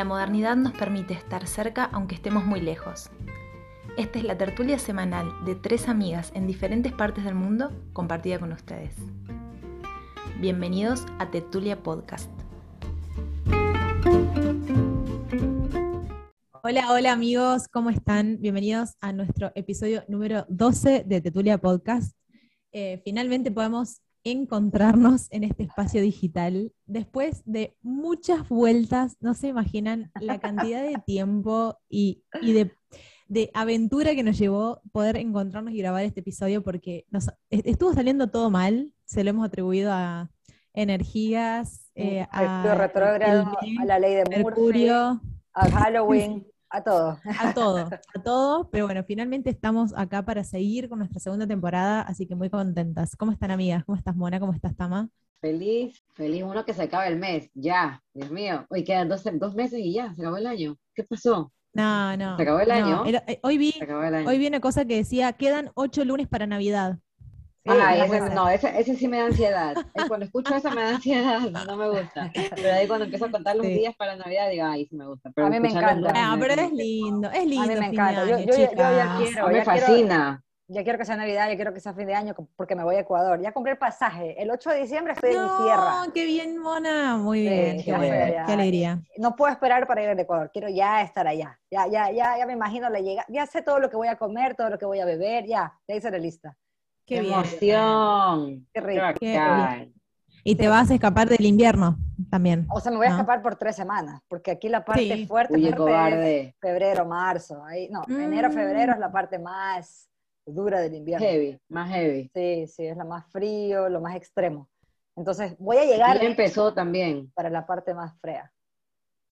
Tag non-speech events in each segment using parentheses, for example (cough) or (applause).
La modernidad nos permite estar cerca aunque estemos muy lejos. Esta es la tertulia semanal de tres amigas en diferentes partes del mundo compartida con ustedes. Bienvenidos a Tertulia Podcast. Hola, hola amigos, ¿cómo están? Bienvenidos a nuestro episodio número 12 de Tetulia Podcast. Eh, finalmente podemos encontrarnos en este espacio digital después de muchas vueltas, no se imaginan la cantidad de tiempo y, de, aventura que nos llevó poder encontrarnos y grabar este episodio porque nos, estuvo saliendo todo mal, se lo hemos atribuido a energías, eh, a, retrógrado, a la ley de Mercurio, a Halloween. (laughs) A todo. A todo, a todo. Pero bueno, finalmente estamos acá para seguir con nuestra segunda temporada, así que muy contentas. ¿Cómo están, amigas? ¿Cómo estás, Mona? ¿Cómo estás, Tama? Feliz, feliz. Uno que se acaba el mes, ya, Dios mío. Hoy quedan dos, dos meses y ya, se acabó el año. ¿Qué pasó? No, no. Se acabó el año. Eh, hoy, vi, hoy vi una cosa que decía, quedan ocho lunes para Navidad. Ah, ese, no, ese, ese, sí me da ansiedad. Cuando escucho eso me da ansiedad, no me gusta. Pero ahí cuando empiezo a contar los días para Navidad, digo, ay, sí me gusta. a mí me encanta. Ah, pero es lindo, es lindo. A mí me encanta. yo, yo, ya quiero. me fascina. ya quiero que sea Navidad, ya quiero que sea fin de año, porque me voy a Ecuador. Ya compré el pasaje. El 8 de diciembre estoy en mi tierra. qué bien, Mona. Muy bien, qué, qué, alegría. No puedo esperar para ir al Ecuador. Quiero ya estar allá. Ya, ya, ya, ya me imagino la llegada. Ya sé todo lo que voy a comer, todo lo que voy a beber. Ya, ya hice la lista. Qué, emoción. Qué rico. y te vas a escapar del invierno también. O sea, me voy a escapar por tres semanas, porque aquí la parte fuerte, es febrero, marzo. Ahí, no, enero, mm. febrero es la parte más dura del invierno. Heavy, más heavy. Sí, sí, es la más frío, lo más extremo. Entonces, voy a llegar. Ya empezó también. Para la parte más fría.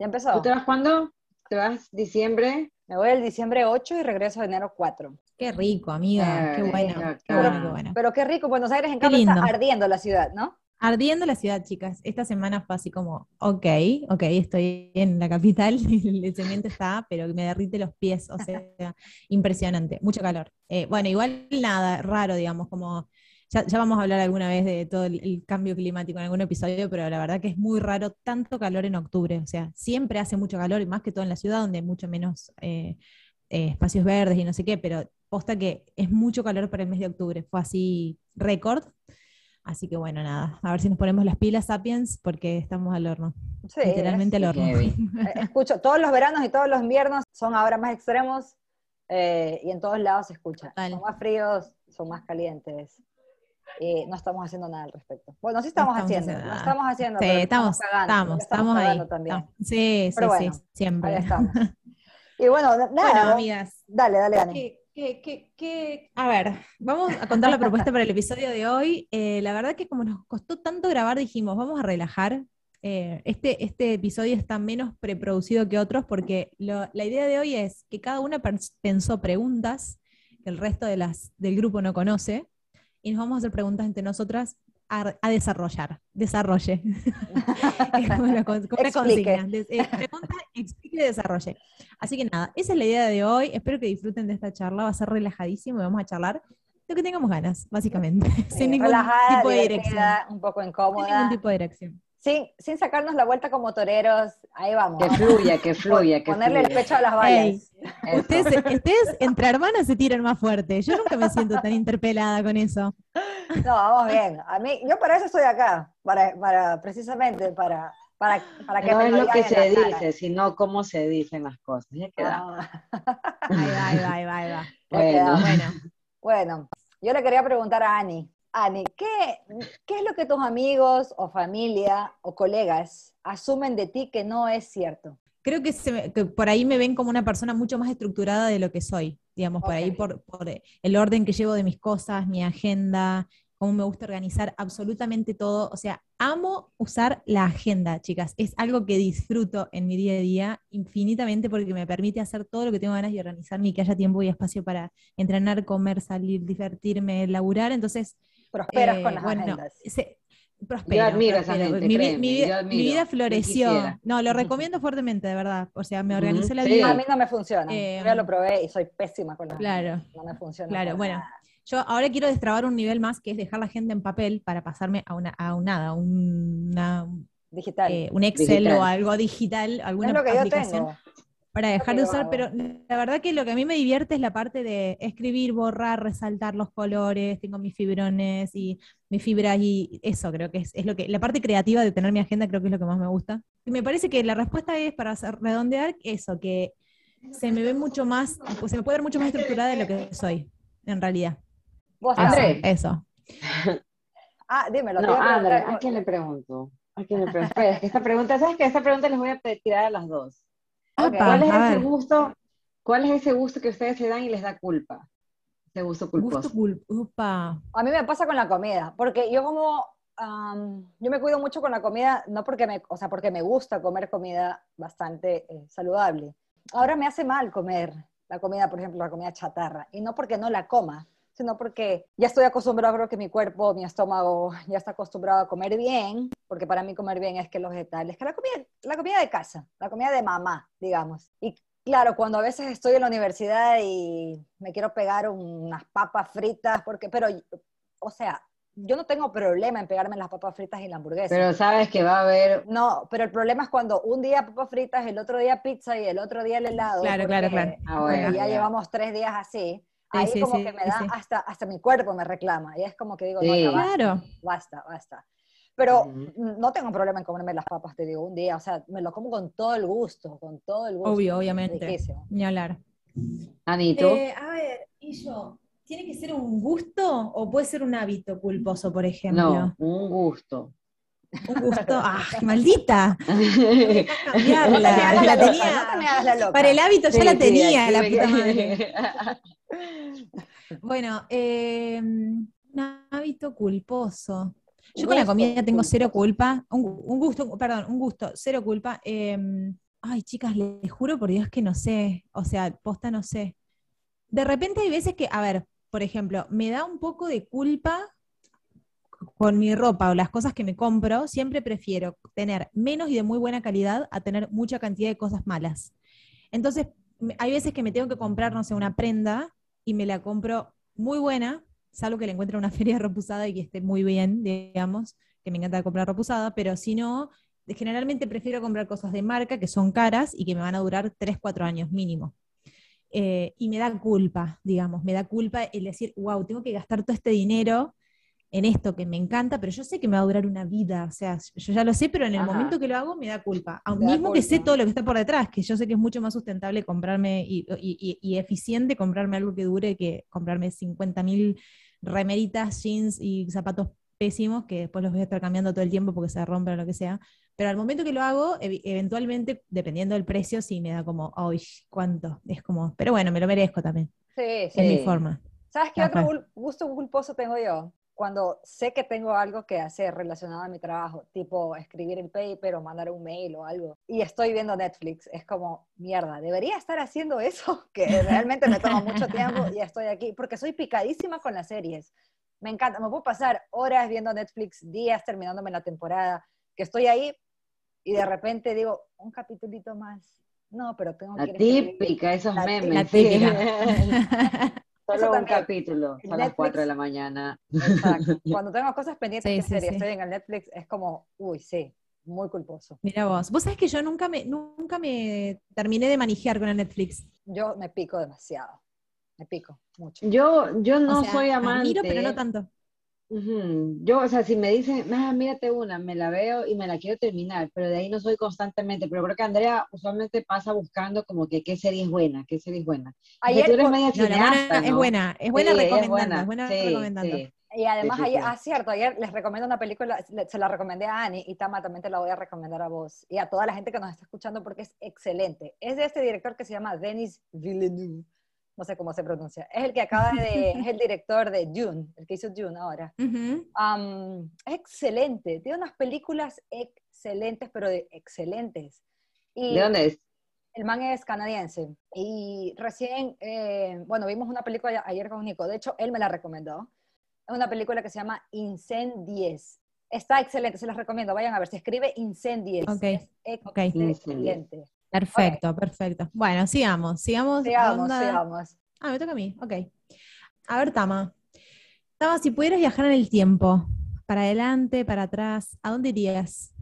¿Ya empezó? ¿Tú te vas cuándo? ¿Te vas diciembre? Me voy el diciembre 8 y regreso enero 4. Qué rico, amiga. qué bueno. pero, qué rico. Buenos Aires en cambio está ardiendo la ciudad, ¿no? Ardiendo la ciudad, chicas. Esta semana fue así como, ok, ok, estoy en la capital, (laughs) el cemento está, pero me derrite los pies, o sea, (laughs) impresionante, mucho calor. Eh, bueno, igual nada, raro, digamos, como, ya, vamos a hablar alguna vez de todo el, cambio climático en algún episodio, pero la verdad que es muy raro tanto calor en octubre, o sea, siempre hace mucho calor, y más que todo en la ciudad, donde hay mucho menos eh, eh, espacios verdes y no sé qué, pero posta que es mucho calor para el mes de octubre. Fue así récord. Así que bueno, nada, a ver si nos ponemos las pilas, Sapiens, porque estamos al horno. Literalmente al horno. (laughs) Eh, escucho, todos los veranos y todos los inviernos son ahora más extremos eh, y en todos lados se escucha. Son más fríos, son más calientes. y no estamos haciendo nada al respecto. Bueno, sí estamos, haciendo, no estamos haciendo. Sí, estamos, estamos, estamos, ahí. También. Sí, sí, sí, siempre. Ahí estamos. (laughs) Y bueno, nada. amigas. Dale, dale, Dani. A ver, vamos a contar la propuesta para el episodio de hoy. Eh, la verdad que como nos costó tanto grabar, dijimos, vamos a relajar. Eh, este, este episodio está menos preproducido que otros porque la idea de hoy es que cada una pensó preguntas que el resto de las, del grupo no conoce y nos vamos a hacer preguntas entre nosotras a, desarrollar, desarrolle. (laughs) como una, consigna. Eh, pregunta, explique y desarrolle. Así que nada, esa es la idea de hoy. Espero que disfruten de esta charla. Va a ser relajadísimo y vamos a charlar lo que tengamos ganas, básicamente. (laughs) sin ningún tipo de dirección. Un poco incómoda. Sin ningún tipo de dirección sin, sacarnos la vuelta como toreros, ahí vamos. Que fluya, que fluya, que Ponerle el pecho a las balas. ustedes, ustedes, entre hermanas se tiran más fuerte. Yo nunca me siento tan interpelada con eso. No, vamos bien. A mí, yo para eso estoy acá, para, para precisamente para, para, para que no es lo que se dice, sino cómo se dicen las cosas. Ya queda. Ah. Ahí va, ahí va, ahí va, ahí va. Bueno. bueno. bueno, yo le quería preguntar a Ani, Ani, ¿qué, es lo que tus amigos o familia o colegas asumen de ti que no es cierto? Creo que, por ahí me ven como una persona mucho más estructurada de lo que soy, digamos, por ahí por, el orden que llevo de mis cosas, mi agenda, cómo me gusta organizar absolutamente todo. O sea, amo usar la agenda, chicas. Es algo que disfruto en mi día a día infinitamente porque me permite hacer todo lo que tengo ganas y organizarme y que haya tiempo y espacio para entrenar, comer, salir, divertirme, laburar. Entonces, Prosperas con las bueno, agendas. prospero, mi, vida floreció. No, lo (laughs) recomiendo fuertemente, de verdad. O sea, me organicé la vida. A mí no me funciona. Eh, yo ya lo probé y soy pésima con las Claro. No me funciona. Claro, bueno. Yo ahora quiero destrabar un nivel más que es dejar la agenda en papel para pasarme a una, a un nada, una, digital. Eh, un Excel o algo digital, alguna es lo que aplicación. Yo tengo para dejar de usar, pero la verdad que lo que a mí me divierte es la parte de escribir, borrar, resaltar los colores, tengo mis fibrones y mis fibras y eso creo que es, lo que, la parte creativa de tener mi agenda creo que es lo que más me gusta. Y me parece que la respuesta es para redondear eso, que se me ve mucho más, pues se me puede ver mucho más estructurada de lo que soy, en realidad. ¿Vos, André? Eso. (laughs) ah, dímelo. No, André, ¿a quién le pregunto? ¿A quién le pregunto? Espera, esta pregunta, ¿sabes qué? Esta pregunta les voy a tirar a las dos. ¿Cuál es ese gusto? ¿Cuál es ese gusto que ustedes se dan y les da culpa? Ese gusto culposo. culpa. A mí me pasa con la comida, porque yo como yo me cuido mucho con la comida, no porque me, o sea, porque me gusta comer comida bastante eh, saludable. Ahora me hace mal comer la comida, por ejemplo, la comida chatarra, y no porque no la coma, sino porque ya estoy acostumbrado, creo que mi cuerpo, mi estómago ya está acostumbrado a comer bien, porque para mí comer bien es que los vegetales, que la comida, la comida de casa, la comida de mamá, digamos. Y claro, cuando a veces estoy en la universidad y me quiero pegar unas papas fritas, porque, pero, o sea, yo no tengo problema en pegarme las papas fritas y la hamburguesa. Pero sabes que va a haber... No, pero el problema es cuando un día papas fritas, el otro día pizza y el otro día el helado. Claro, claro, claro. Ah, ya llevamos tres días así ahí como que me da, hasta, hasta mi cuerpo me reclama, y es como que digo, no, ya basta, claro. basta, basta. Pero no tengo problema en comerme las papas, te digo, un día, o sea, me lo como con todo el gusto, con todo el gusto. Obvio, obviamente. Ni hablar. Anito. Eh, a ver, y yo, ¿tiene que ser un gusto o puede ser un hábito culposo, por ejemplo? No, un gusto. Un gusto, (laughs) ¡ah, maldita! (laughs) cambiarla, la, tenía. Para el hábito ya la tenía, la puta madre. (laughs) bueno, eh, un hábito culposo. Yo con la comida tengo cero culpa. Un, gusto, perdón, un gusto, cero culpa. Em, ay, chicas, les juro por Dios que no sé. O sea, posta no sé. De repente hay veces que, a ver, por ejemplo, me da un poco de culpa con mi ropa o las cosas que me compro, siempre prefiero tener menos y de muy buena calidad a tener mucha cantidad de cosas malas. Entonces, hay veces que me tengo que comprar, no sé, una prenda y me la compro muy buena, salvo que la encuentre en una (laughs) feria repusada y que esté muy bien, digamos, que me encanta comprar repusada, pero si no, generalmente prefiero comprar cosas de marca que son caras y que me van a durar 3, 4 años mínimo. Eh, y me da culpa, digamos, me da culpa el decir, wow, tengo que gastar todo este dinero en esto que me encanta, pero yo sé que me va a durar una vida, o sea, yo ya lo sé, pero en el momento que lo hago me da culpa, aun mismo que sé todo lo que está por detrás, que yo sé que es mucho más sustentable comprarme y, eficiente comprarme algo que dure que comprarme 50.000 remeritas, jeans y zapatos pésimos que después los voy a estar cambiando todo el tiempo porque se rompen o lo que sea. Pero al momento que lo hago, eventualmente, dependiendo del precio, sí me da como, ¡ay, cuánto! Es como, pero bueno, me lo merezco también. Sí, sí. Es mi forma. ¿Sabes qué otro gusto culposo tengo yo? Cuando sé que tengo algo que hacer relacionado a mi trabajo, tipo escribir el paper o mandar un mail o algo, y estoy viendo Netflix, es como, mierda, debería estar haciendo eso, (laughs) que realmente me toma mucho tiempo y estoy aquí, porque soy picadísima con las series. Me encanta, me puedo pasar horas viendo Netflix, días terminándome la temporada, que estoy ahí y de repente digo, un capitulito más. No, pero tengo que... La típica, esos memes. Típica. (laughs) Solo un capítulo, a las 4 de la mañana. Exacto. (laughs) Cuando tengo cosas pendientes que hacer y estoy en el Netflix, es como, uy, sí, muy culposo. Mira vos, vos sabés que yo nunca me, nunca me terminé de manejar con el Netflix. Yo me pico demasiado, me pico mucho. Yo, yo no soy amante. Miro, pero no tanto. Yo, o sea, si me dicen, ah, mírate una, me la veo y me la quiero terminar, pero de ahí no soy constantemente. Pero creo que Andrea usualmente pasa buscando como que qué serie es buena, qué serie es buena. Ayer, tú eres media cineasta, Es buena, es buena recomendando, es buena, recomendando. Y además, ayer, ah, cierto, ayer les recomiendo una película, se la recomendé a Ani y Tama también te la voy a recomendar a vos y a toda la gente que nos está escuchando porque es excelente. Es de este director que se llama Denis Villeneuve no sé cómo se pronuncia, es el que acaba de, es el director de Dune, el que hizo Dune ahora. (laughs) es excelente, tiene unas películas excelentes, pero de excelentes. Y ¿De dónde es? El man es canadiense. Y recién, eh, bueno, vimos una película ayer con Nico, de hecho, él me la recomendó. Es una película que se llama Incendies. Está excelente, se las recomiendo, vayan a ver, se escribe Incendies. Ok, es excelente. Perfecto, perfecto. Bueno, sigamos, sigamos. Sigamos, sigamos. Ah, me toca a mí, ok. A ver, Tama. Tama, si pudieras viajar en el tiempo, para adelante, para atrás, ¿a dónde irías?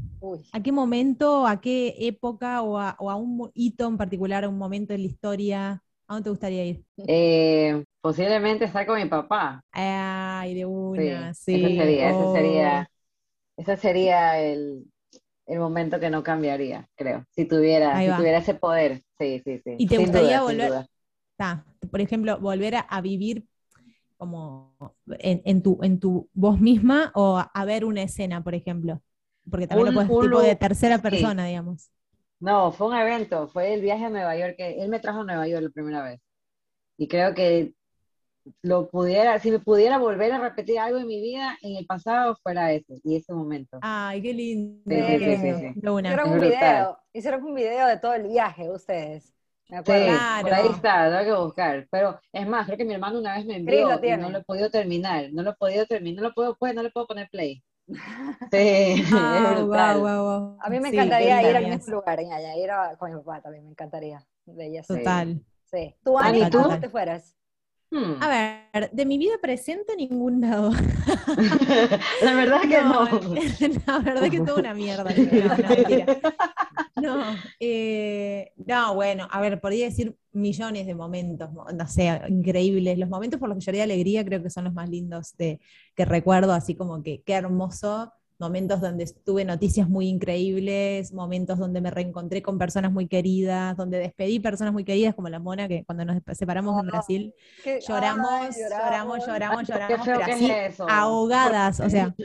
¿A qué momento, a qué época o a, un hito en particular, a un momento en la historia? ¿A dónde te gustaría ir? Eh, posiblemente estar con mi papá. Ay, de una, sí. Ese sería, ese sería, oh. ese sería el, el momento que no cambiaría, creo. Si tuviera, si tuviera ese poder. Sí, sí, sí. ¿Y te gustaría volver? por ejemplo, volver a, vivir como en, tu, en tu voz misma o a, ver una escena, por ejemplo. Porque también lo puedes tipo de tercera persona, digamos. No, fue un evento, fue el viaje a Nueva York, que él me trajo a Nueva York la primera vez. Y creo que lo pudiera, si me pudiera volver a repetir algo en mi vida, en el pasado fuera ese, y ese momento. Ay, qué lindo. Sí, sí, sí, Hicieron un video, hicieron un video de todo el viaje ustedes. Me acuerdo. por ahí está, lo hay que buscar. Pero es más, creo que mi hermano una vez me envió y no lo he podido terminar. No lo he podido terminar, no lo puedo, pues, no le puedo poner play. (laughs) Sí, wow, wow, A mí me encantaría ir al mismo lugar, allá, ir a, con mi papá también, me encantaría. Total. Sí. ¿Tú, Ani, tú? te fueras? Hmm. A ver, de mi vida presente ningún lado. (laughs) La verdad que no. (laughs) La verdad que toda una mierda. (laughs) No, eh, no, bueno, a ver, podría decir millones de momentos, no sé, increíbles. Los momentos por los que lloré de alegría creo que son los más lindos de, que recuerdo, así como que qué hermoso momentos donde tuve noticias muy increíbles, momentos donde me reencontré con personas muy queridas, donde despedí personas muy queridas, como la Mona, que cuando nos separamos en Brasil, lloramos, lloramos, lloramos, lloramos, pero así, ahogadas, o sea. (laughs)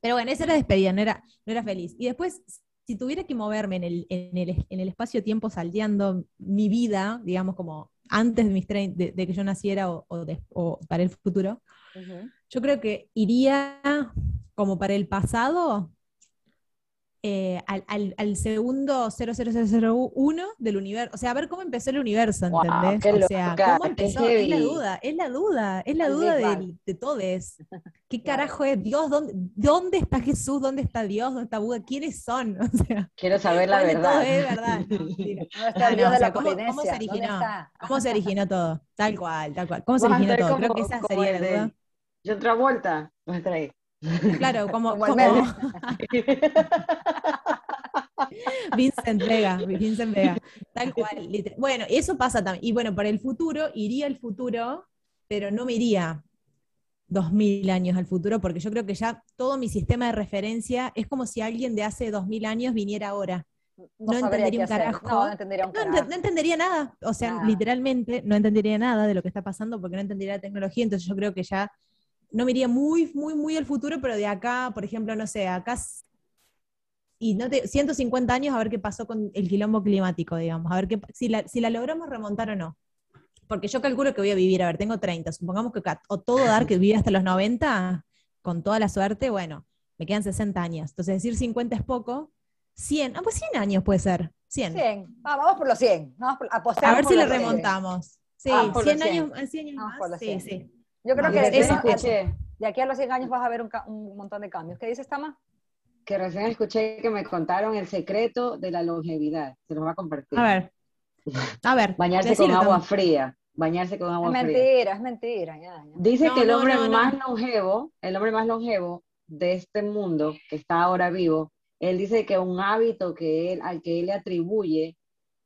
Pero bueno, esa era despedida, no era, no era feliz. Y después, si tuviera que moverme en el, en el, en el espacio-tiempo salteando mi vida, digamos, como antes de, mis de, de que yo naciera o, o, para el futuro, yo creo que iría como para el pasado, eh, al, al, segundo 00001 del universo. O sea, a ver cómo empezó el universo, ¿entendés? o sea, cómo empezó. Es la duda, es la duda, es la duda de, de todos. ¿Qué (laughs) carajo es Dios? ¿Dónde, ¿Dónde está Jesús? ¿Dónde está Dios? ¿Dónde está Buda? ¿Quiénes son? (laughs) O sea, Quiero saber la verdad. Es verdad. ¿cómo, se originó? ¿Cómo se originó todo? Tal cual, tal cual. ¿Cómo se originó todo? Creo que esa sería la duda. Yo otra vuelta, a ahí. Claro, (laughs) como, como... (laughs) Vincent Vega, Vincent Vega, tal cual. Bueno, eso pasa también. Y bueno, para el futuro, iría al futuro, pero no me iría dos mil años al futuro, porque yo creo que ya todo mi sistema de referencia es como si alguien de hace dos mil años viniera ahora. No, entendería un carajo. No, entendería, nada. O sea, literalmente no entendería nada de lo que está pasando porque no entendería la tecnología. Entonces yo creo que ya no me iría muy, muy, muy al futuro, pero de acá, por ejemplo, no sé, acá y no te, 150 años a ver qué pasó con el quilombo climático, digamos, a ver qué, si, la, si la logramos remontar o no. Porque yo calculo que voy a vivir, a ver, tengo 30, supongamos que o todo dar que vive hasta los 90, con toda la suerte, bueno, me quedan 60 años. Entonces decir 50 es poco, 100, ah, pues 100 años puede ser, 100. 100, ah, vamos por los 100, vamos a, ver si le remontamos. Sí, 100 años, 100 años más, sí, sí. Yo creo que de, aquí a los 100 años vas a ver un, montón de cambios. ¿Qué dices, Tama? Que recién escuché que me contaron el secreto de la longevidad. Se los va a compartir. A ver. A ver. Bañarse con agua fría. Bañarse con agua fría. Es mentira, es mentira. Dice que el hombre más longevo, el hombre más longevo de este mundo que está ahora vivo, él dice que un hábito que él, al que él le atribuye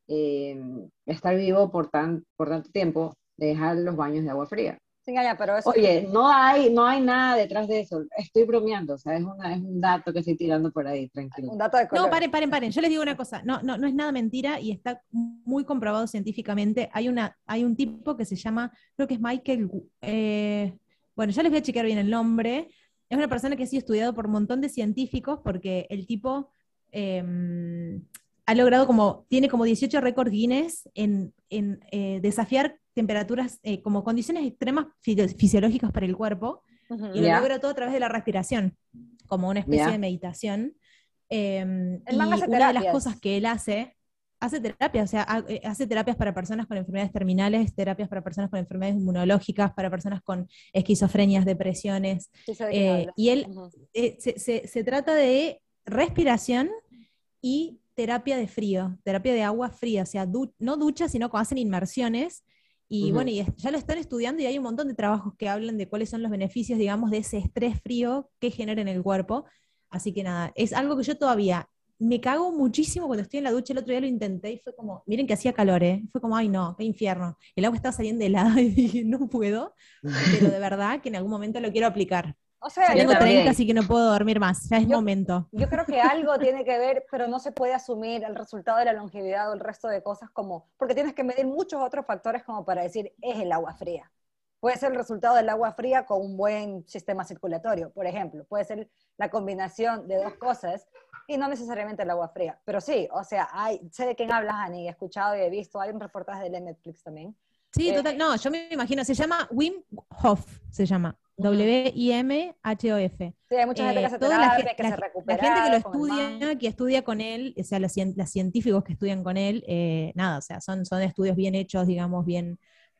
eh, estar vivo por, tan, por tanto tiempo, dejar los baños de agua fría pero Oye, no hay, no hay nada detrás de eso. Estoy bromeando, o sea, es, una, es un dato que estoy tirando por ahí, tranquilo. Un dato de no, paren, paren, paren. Yo les digo una cosa. No, no, no es nada mentira y está muy comprobado científicamente. Hay, una, hay un tipo que se llama, creo que es Michael. Eh, bueno, ya les voy a chequear bien el nombre. Es una persona que ha sido estudiado por un montón de científicos porque el tipo em, ha logrado como, tiene como 18 récords Guinness en, en eh, desafiar temperaturas, eh, como condiciones extremas fisiológicas para el cuerpo, y lo logra todo a través de la respiración, como una especie de meditación. Em, y una de las cosas que él hace, hace terapia, o sea, eh, hace terapias para personas con enfermedades terminales, terapias para personas con enfermedades inmunológicas, para personas con esquizofrenias, depresiones. Eh, y él se, se, se trata de respiración y terapia de frío, terapia de agua fría, o sea, no ducha, sino que hacen inmersiones y bueno, y ya lo están estudiando y hay un montón de trabajos que hablan de cuáles son los beneficios, digamos, de ese estrés frío que genera en el cuerpo. Así que nada, es algo que yo todavía me cago muchísimo cuando estoy en la ducha. El otro día lo intenté y fue como, miren que hacía calor, ¿eh? Fue como, ay no, qué infierno. El agua estaba saliendo helada (laughs) y dije, no puedo, pero de verdad que en algún momento lo quiero aplicar. O sea, tengo 30, así que no puedo dormir más, ya es momento. Yo creo que algo tiene que ver, pero no se puede asumir el resultado de la longevidad o el resto de cosas como, porque tienes que medir muchos otros factores como para decir, es el agua fría. Puede ser el resultado del agua fría con un buen sistema circulatorio, por ejemplo. Puede ser la combinación de dos cosas y no necesariamente el agua fría. Pero sí, o sea, hay, sé de quién hablas, Ani, he escuchado y he visto, hay un reportaje de Netflix también. Sí, eh, total, no, yo me imagino, se llama Wim Hof, se llama. W-I-M-H-O-F. Sí, hay mucha gente que eh, se terapia, que se recupera. La gente que lo estudia, que estudia con él, o sea, los, científicos que estudian con él, eh, nada, o sea, son, son estudios bien hechos, digamos, bien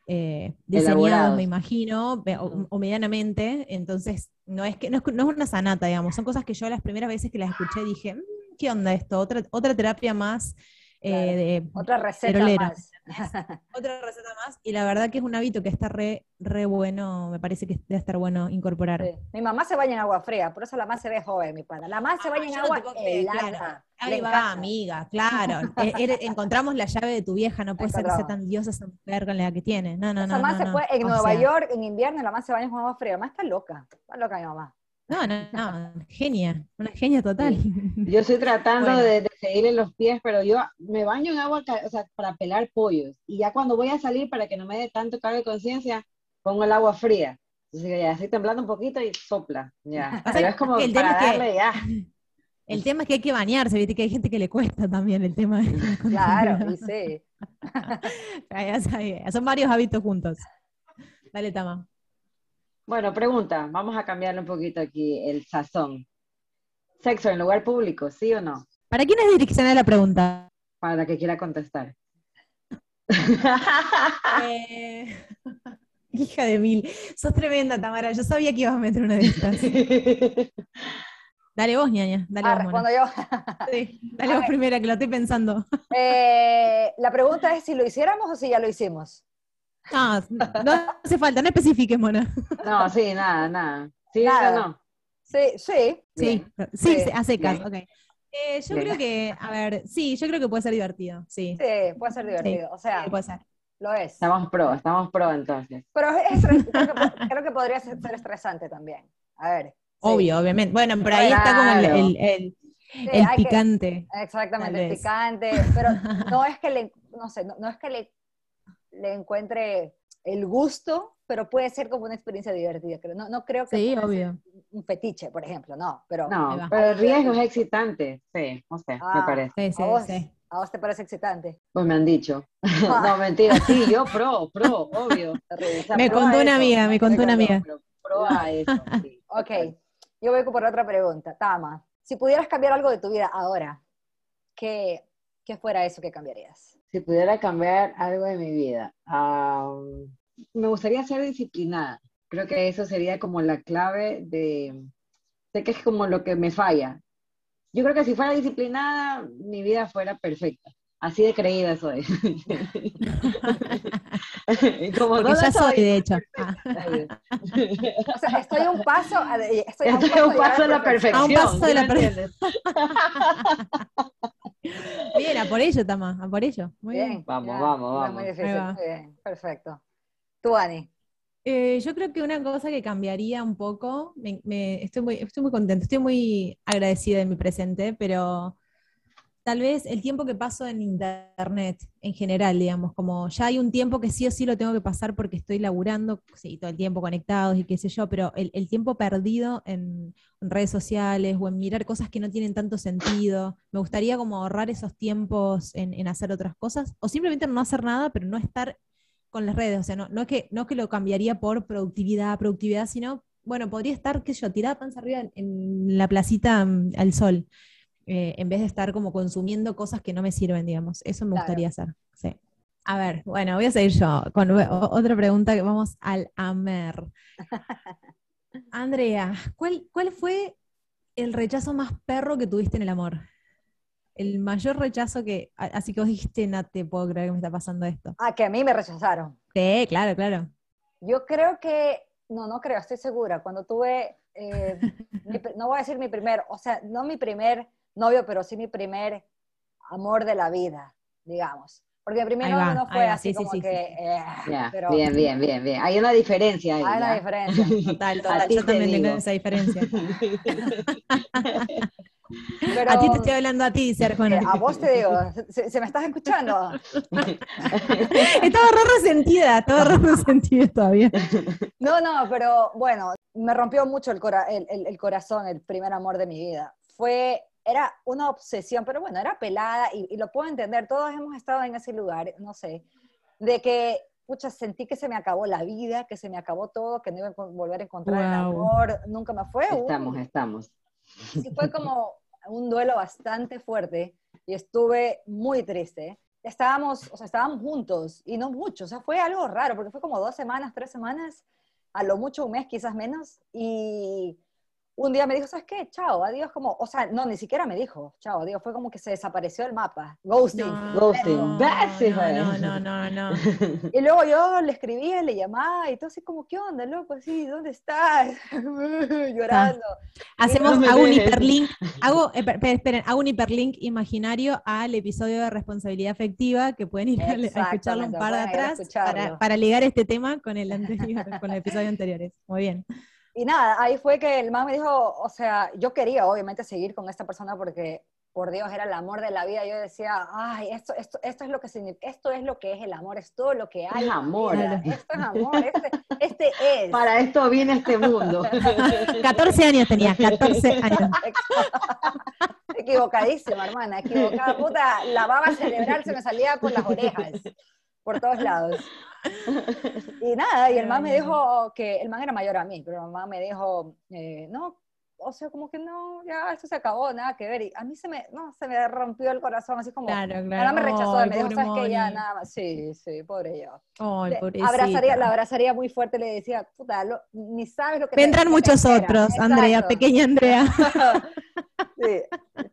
eh, diseñados, me imagino, o, medianamente. Entonces, no es que no es, una sanata, digamos, son cosas que yo las primeras veces que las escuché dije, mm, ¿qué onda esto? Otra, otra terapia más eh, otra receta más. (laughs) Otra receta más. Y la verdad que es un hábito que está re, re bueno, me parece que debe estar bueno incorporar. Mi mamá se baña en agua fría, por eso la más se ve joven, mi pana. La más se baña en agua helada. Ahí va, amiga, claro. E, (laughs) encontramos la llave de tu vieja, no puede ser que sea tan diosa esa mujer con la que tiene. No, no, no. no, se puede, en Nueva York, en invierno, la más se baña con agua fría. La más está loca. Está loca mi mamá. No, no, no, genia, una genia total. (laughs) Yo estoy tratando de, seguirle los pies, pero yo me baño en agua, o sea, para pelar pollos. Y ya cuando voy a salir, para que no me dé tanto cargo de conciencia, pongo el agua fría. Entonces ya estoy temblando un poquito y sopla, ya. (laughs) Pero es como el para darle ya. (laughs) El tema es que hay que bañarse, viste que hay gente que le cuesta también el tema. De claro, y sí. Son varios hábitos juntos. Dale, Tama. Bueno, pregunta, vamos a cambiarle un poquito aquí el sazón. ¿Sexo en lugar público, sí o no? ¿Para quién es direccionada la pregunta? Para que quiera contestar. (laughs) Eh, (laughs) hija de mil. Sos tremenda, Tamara. Yo sabía que ibas a meter una de estas. (laughs) Dale vos, ñaña. Dale ah, vos, respondo yo. sí, dale vos primera, que lo estoy pensando. Eh, la pregunta es si lo hiciéramos o si ya lo hicimos. No, no hace falta, no especifique, Mona. No, sí, nada, nada. ¿Sí no? Sí, sí. Sí, sí, a secas, ok. Eh, yo creo que, a ver, sí, yo creo que puede ser divertido, sí. Sí, puede ser divertido, o sea, puede ser. Lo es. Estamos pro, estamos pro entonces. Pero es, creo, que, creo, que, podría ser, estresante también. A ver. Obvio, obviamente. Bueno, pero ahí está como el, el, el, picante. exactamente, el picante. Pero no es que le, no sé, no es que le le encuentre el gusto, pero puede ser como una experiencia divertida. No, no creo que sí, obvio. un fetiche, por ejemplo, no. Pero, no, pero el riesgo es excitante, sí, no sé, me ah, parece. ¿A, vos, ¿A vos te parece excitante? Pues me han dicho. (laughs) no, mentira, sí, yo pro, pro, obvio. me contó una amiga, me contó una amiga. Pro, a (laughs) eso, Ok, yo voy por otra pregunta. Tama, si pudieras cambiar algo de tu vida ahora, ¿qué, qué fuera eso que cambiarías? Si pudiera cambiar algo de mi vida, me gustaría ser disciplinada. Creo que eso sería como la clave de, sé que es como lo que me falla. Yo creo que si fuera disciplinada, mi vida fuera perfecta. Así de creída soy. (laughs) (laughs) como Porque ya soy, de hecho. o sea, estoy un paso, estoy, a un paso, de la perfección. A un paso de la perfección. (laughs) Bien, a por ello, Tama, a por ello. Muy bien. Vamos, vamos, vamos. Muy difícil. bien, perfecto. Tú, Ani. Eh, yo creo que una cosa que cambiaría un poco, estoy, muy, estoy muy contenta, estoy muy agradecida de mi presente, pero tal vez el tiempo que paso en internet en general, digamos, como ya hay un tiempo que sí o sí lo tengo que pasar porque estoy laburando, sí, todo el tiempo conectados y qué sé yo, pero el, tiempo perdido en, redes sociales o en mirar cosas que no tienen tanto sentido, me gustaría como ahorrar esos tiempos en, hacer otras cosas, o simplemente no hacer nada, pero no estar con las redes, o sea, no, es, que, no es que lo cambiaría por productividad, productividad, sino, bueno, podría estar, qué sé yo, tirada panza arriba en la placita mm, al sol. Eh, en vez de estar como consumiendo cosas que no me sirven, digamos. Eso me gustaría hacer. Sí. A ver, bueno, voy a seguir yo con otra pregunta que vamos al Amer. (laughs) Andrea, ¿cuál, ¿cuál fue el rechazo más perro que tuviste en el amor? El mayor rechazo que, así que vos dijiste, no te puedo creer que me está pasando esto. Ah, que a mí me rechazaron. Sí, claro, claro. Yo creo que, no, no creo, estoy segura. Cuando tuve eh, (laughs) no voy a decir mi primer, o sea, no mi primer novio, pero sí mi primer amor de la vida, digamos. Porque el primer novio no fue así como que... Eh, bien, bien, bien, bien. Hay una diferencia ahí. Hay una diferencia. (laughs) Total, total. Yo también tengo esa diferencia. (laughs) a ti te estoy hablando a ti, Sergio. Eh, a vos te digo, ¿se, me estás escuchando? (laughs) estaba re resentida, estaba re resentida todavía. No, no, pero bueno, me rompió mucho el, el, corazón, el primer amor de mi vida. Fue, era una obsesión, pero bueno, era pelada y, lo puedo entender, todos hemos estado en ese lugar, no sé, de que pucha, sentí que se me acabó la vida, que se me acabó todo, que no iba a volver a encontrar el amor, nunca me fue. Estamos, estamos. Sí, fue como un duelo bastante fuerte y estuve muy triste. Estábamos, o sea, estábamos juntos y no mucho, o sea, fue algo raro porque fue como dos semanas, tres semanas, a lo mucho un mes, quizás menos, y un día me dijo, ¿sabes qué? Chao, adiós, como, o sea, no, ni siquiera me dijo, chao, adiós, fue como que se desapareció el mapa, ghosting. ghosting, no, no, no, no, (laughs) Y luego yo le escribía, le llamaba, y todo así como, ¿qué onda, loco? Sí, ¿dónde estás? (laughs) Llorando. Hacemos, hago un hiperlink, (laughs) hago, eh, esperen, hago un hiperlink imaginario al episodio de responsabilidad afectiva, que pueden ir a, escucharlo un par de atrás, para, para ligar este tema con el anterior, con el episodio anteriores. Muy bien. Y nada, ahí fue que el man me dijo, o sea, yo quería obviamente seguir con esta persona porque, por Dios, era el amor de la vida. Yo decía, ay, esto, esto, esto es lo que esto es lo que es el amor, es todo lo que hay. Es amor. Esto es amor, este, este, es. Para esto viene este mundo. (laughs) 14 años tenía, 14 años. Equivocadísima, hermana, equivocada. Puta, la baba cerebral se me salía por las orejas, por todos lados. (laughs) y nada, y el man me dijo que, el man era mayor a mí, pero el man me dijo, eh, no, o sea, como que no, ya esto se acabó, nada que ver. Y a mí se me, no, se me rompió el corazón, así como, claro, claro. me rechazó, me dijo, sabes que ya nada más, sí, sí, pobre yo. Ay, abrazaría, la abrazaría muy fuerte, le decía, puta, ni sabes lo que Vendrán muchos otros, Andrea, pequeña Andrea. (laughs) sí,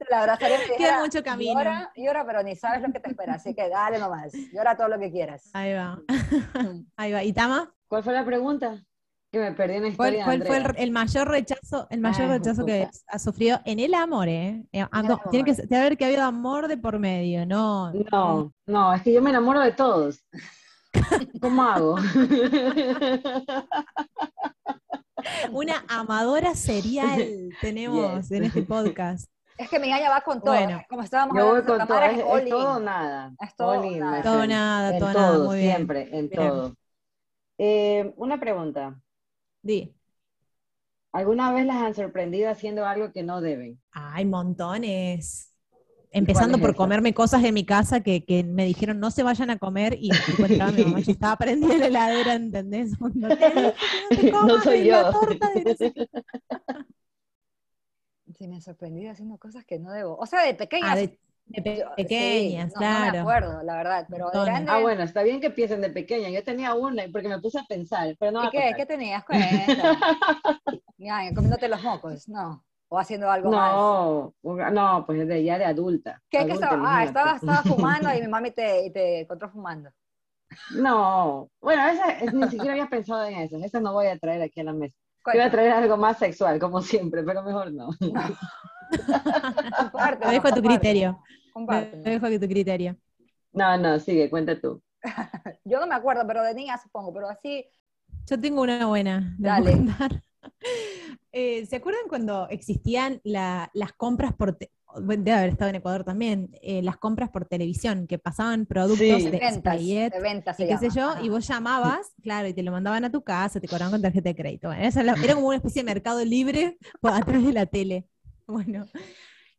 la abrazaría. Queda mucho camino. Llora, llora, pero ni sabes lo que te espera, así que dale nomás, llora todo lo que quieras. Ahí va. (laughs) Ahí va. ¿Y Tama? ¿Cuál fue la pregunta? Que me perdí en historia. ¿Cuál, fue el, mayor rechazo, el mayor rechazo que ha sufrido en el amor, eh? eh tiene que, tiene haber que habido amor de por medio, ¿no? No, no, es que yo me enamoro de todos. (laughs) ¿Cómo hago? (laughs) Una amadora serial (laughs) tenemos en este podcast. Es que mi galla va con todo. Bueno, como estábamos yo voy con todo. Es, todo nada. Es todo, nada. Todo nada, todo nada. muy bien. Siempre, en todo. Eh, una pregunta. Di. ¿Alguna vez las han sorprendido haciendo algo que no deben? Hay montones. Empezando por comerme cosas de mi casa que, que, me dijeron no se vayan a comer y mi mamá, yo estaba prendida la heladera, ¿entendés? No, (laughs) soy yo. (laughs) Sí, me sorprendido haciendo cosas que no debo. O sea, de pequeñas. Ah, de pequeñas, claro. No me acuerdo, la verdad, pero de grande... Ah, bueno, está bien que piensen de pequeña. Yo tenía una porque me puse a pensar, pero no ¿Y qué? ¿Qué tenías con eso? (laughs) comiéndote los mocos, no. O haciendo algo no, más. No, pues de, ya de adulta. ¿Qué, que estaba? Ah, estaba, estaba fumando y mi (laughs) mami te, te encontró fumando. No, bueno, esa, ni siquiera había pensado en eso. Esa no voy a traer aquí a la mesa. Voy a traer algo más sexual, como siempre, pero mejor no. (laughs) Comparte, Lo dejo a tu criterio. Comparte. Lo dejo a tu criterio. No, no, sigue, cuenta tú. (laughs) Yo no me acuerdo, pero de niña supongo, pero así. Yo tengo una buena. Dale. (laughs) Eh, ¿Se acuerdan cuando existían las compras por, debe haber estado en Ecuador también, eh, las compras por televisión, que pasaban productos de, ventas, de ventas y qué sé yo, y vos llamabas, (laughs) claro, y te lo mandaban a tu casa, te cobraban con tarjeta de crédito. era como una especie de mercado libre a través de la tele. Bueno,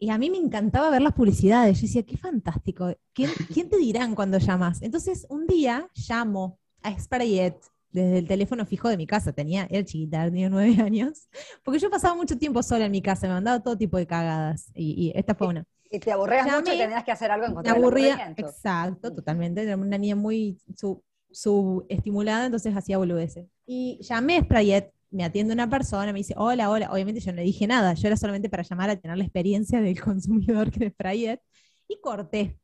y a mí me encantaba ver las publicidades. Yo decía, qué fantástico. ¿Quién, te dirán cuando llamas? Entonces, un día llamo a Sprayet desde el teléfono fijo de mi casa. Tenía, era chiquita, tenía nueve (laughs) años. Porque yo pasaba mucho tiempo sola en mi casa, me mandaba todo tipo de cagadas. Y, esta fue una. Y te aburrías mucho y tenías que hacer algo en contra Me aburría, exacto, totalmente. Era una niña muy subestimulada, entonces hacía boludeces. Y llamé a Sprayet me atiende una persona, me dice, hola, hola. Obviamente yo no le dije nada, yo era solamente para llamar a tener la experiencia del (laughs) consumidor que es Frayet, y corté.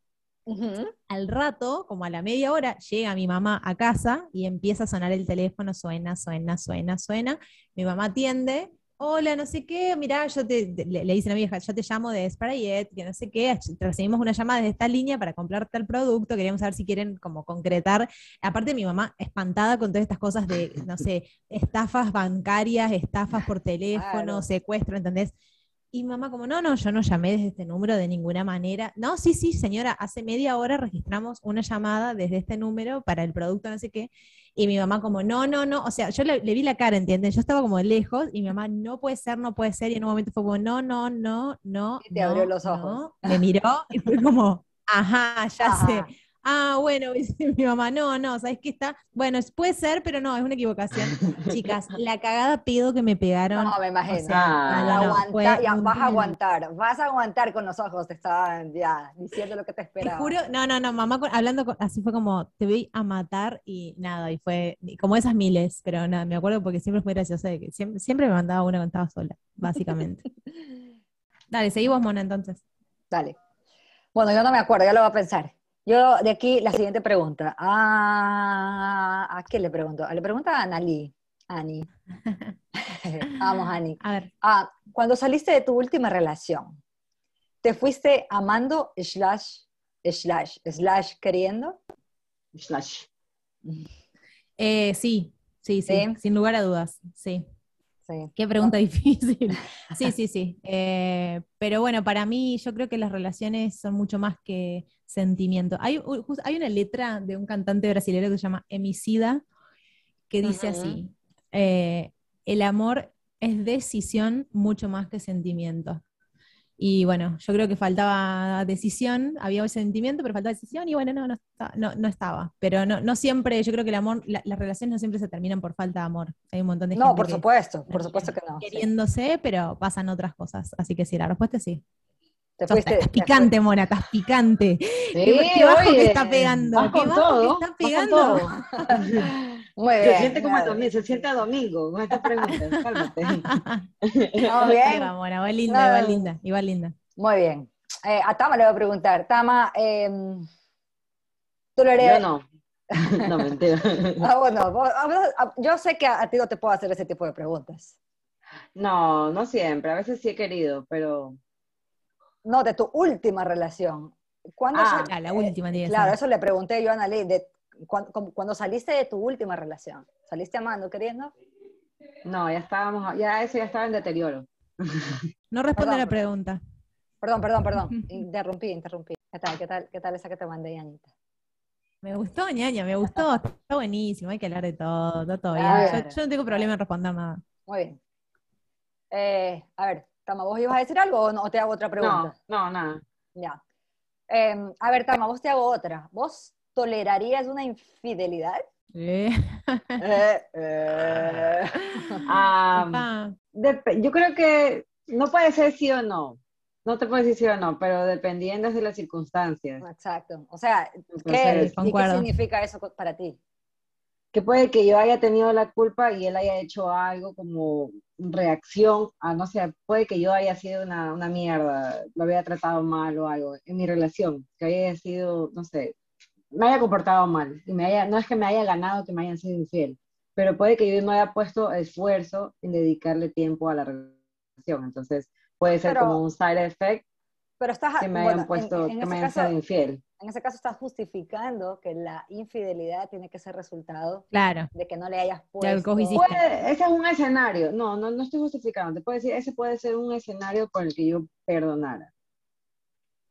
Al rato, como a la media hora, llega mi mamá a casa y empieza a sonar el teléfono, suena, suena, suena, suena. Mi mamá atiende hola, no sé qué, mirá, yo te, le, dice a la vieja, yo te llamo de Sprayet, que no sé qué, recibimos una llamada desde esta línea para comprarte el producto, queríamos saber si quieren como concretar. Aparte mi mamá espantada con todas estas cosas de, no sé, estafas bancarias, estafas por teléfono, secuestro, ¿entendés? Y mamá como, no, no, yo no llamé desde este número de ninguna manera. No, sí, sí, señora, hace media hora registramos una llamada desde este número para el producto no sé qué. Y mi mamá como, no, no, no, o sea, yo le, vi la cara, ¿entiendes? Yo estaba como lejos y mi mamá, no puede ser, no puede ser. Y en un momento fue como, no, no, no, no. Y te abrió los ojos. Me miró y fue como, ajá, ya sé ah, bueno, (laughs) dice mi mamá, no, no, ¿sabes qué está? Bueno, puede ser, pero no, es una equivocación. (laughs) Chicas, la cagada pedo que me pegaron. No, me imagino. ya, vas a aguantar, vas a aguantar con los ojos, te estaban ya diciendo lo que te esperaba. Te juro, no, no, no, mamá hablando así fue como, te voy a matar y nada, y fue como esas miles, pero nada, me acuerdo porque siempre fue graciosa de que siempre, siempre me mandaba una cuando estaba sola, básicamente. (laughs) Dale, seguimos, Mona, entonces. Dale. Bueno, yo no me acuerdo, ya lo voy a pensar. Yo de aquí la siguiente pregunta. Ah, ¿A qué le pregunto? Le pregunta a Anali. Ani. (laughs) Vamos, Ani. A ver. Ah, cuando saliste de tu última relación, ¿te fuiste amando slash, slash, slash queriendo? Slash. Eh, sí, sí, sí, sin lugar a dudas, sí. Qué pregunta (laughs) difícil. Sí, sí, sí. Eh, pero bueno, para mí yo creo que las relaciones son mucho más que sentimiento. Hay, hay una letra de un cantante brasileño que se llama Emicida que dice así, eh, el amor es decisión mucho más que sentimiento. Y bueno, yo creo que faltaba decisión, había sentimiento, pero faltaba decisión y bueno, no, no, no, estaba. Pero no, no siempre, yo creo que el amor, las relaciones no siempre se terminan por falta de amor. Hay un montón de gente. No, por supuesto, por supuesto que no. Queriéndose, pero pasan otras cosas. Así que sí, la respuesta es sí. estás picante, Mona, estás picante. Sí, qué, bajo que está pegando. Qué bajo que está pegando. (laughs) Muy bien. Se siente como a domingo, se siente a domingo con estas preguntas, cálmate. (laughs) No, bien. Va linda, va linda, igual linda. Muy bien. Eh, a Tama le voy a preguntar. Tama, eh, ¿tú lo eres? Yo no. (laughs) No, mentira. (laughs) ah, bueno, yo sé que a, ti no te puedo hacer ese tipo de preguntas. No, no siempre. A veces sí he querido, pero... No, de tu última relación. ¿Cuándo ah, la última. Eh, claro, eso le pregunté yo a Annalí, de cuando, saliste de tu última relación, ¿saliste amando, queriendo? No, ya estábamos, ya eso ya estaba en deterioro. No responde la pregunta. Perdón, perdón, perdón. (laughs) Interrumpí, interrumpí. ¿Qué tal, qué tal, qué tal esa que te mandé, ñañita? Me gustó, ñaña, me gustó. (laughs) Está buenísimo, hay que hablar de todo, está todo bien. Yo, no tengo problema en responder nada. Muy bien. Eh, a ver, Tama, ¿vos ibas a decir algo o, no, te hago otra pregunta? No, no, nada. Ya. Em, a ver, Tama, vos te hago otra. ¿Vos ¿tolerarías una infidelidad? Eh. Eh, (laughs) eh. Yo creo que no puede ser sí o no. No te puedo decir sí o no, pero dependiendo de las circunstancias. Exacto. O sea, ¿qué, ¿qué significa eso para ti? Que puede que yo haya tenido la culpa y él haya hecho algo como reacción a, no sé, puede que yo haya sido una, una mierda, lo había tratado mal o algo en mi relación, que haya sido, no sé, me haya comportado mal, y me haya, no es que me haya ganado que me hayan sido infiel, pero puede que yo no haya puesto esfuerzo en dedicarle tiempo a la relación, entonces puede ser como un side effect pero estás, que me hayan puesto, que me hayan sido infiel. En ese caso estás justificando que la infidelidad tiene que ser resultado claro. de que no le hayas puesto. ese es un escenario, no, no, no estoy justificando, te puedo decir, ese puede ser un escenario por el que yo perdonara.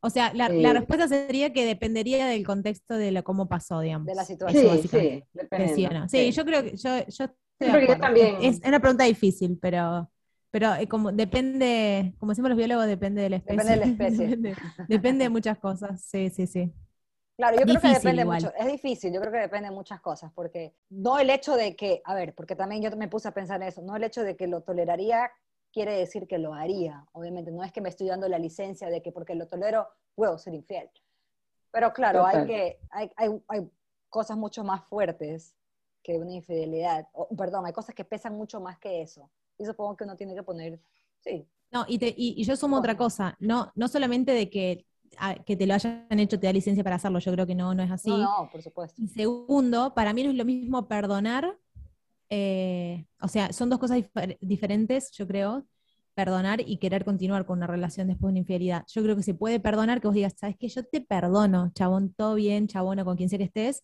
O sea, la, respuesta sería que dependería del contexto de lo, cómo pasó, digamos. De la situación. Sí, sí, sí, yo creo que yo, yo, también. Es, una pregunta difícil, pero, pero eh, como depende, como decimos los biólogos, depende de la especie. Depende de la especie. (laughs) depende, de muchas cosas, sí, sí, sí. Claro, yo creo que depende mucho, es difícil, yo creo que depende de muchas cosas, porque no el hecho de que, a ver, porque también yo me puse a pensar en eso, no el hecho de que lo toleraría quiere decir que lo haría. Obviamente, no es que me estoy dando la licencia de que porque lo tolero puedo ser infiel. Pero claro, hay, que, hay, hay, hay, cosas mucho más fuertes que una infidelidad. perdón, hay cosas que pesan mucho más que eso. Y supongo que uno tiene que poner, sí. No, y, te, y, yo sumo otra cosa, no, no solamente de que que te lo hayan hecho te da licencia para hacerlo, yo creo que no, no es así. No, no, por supuesto. Y segundo, para mí no es lo mismo perdonar eh, o sea, son dos cosas diferentes, yo creo, perdonar y querer continuar con una relación después de una infidelidad. Yo creo que se puede perdonar que vos digas, sabes que yo te perdono, chabón, todo bien, chabona, con quien sea que estés,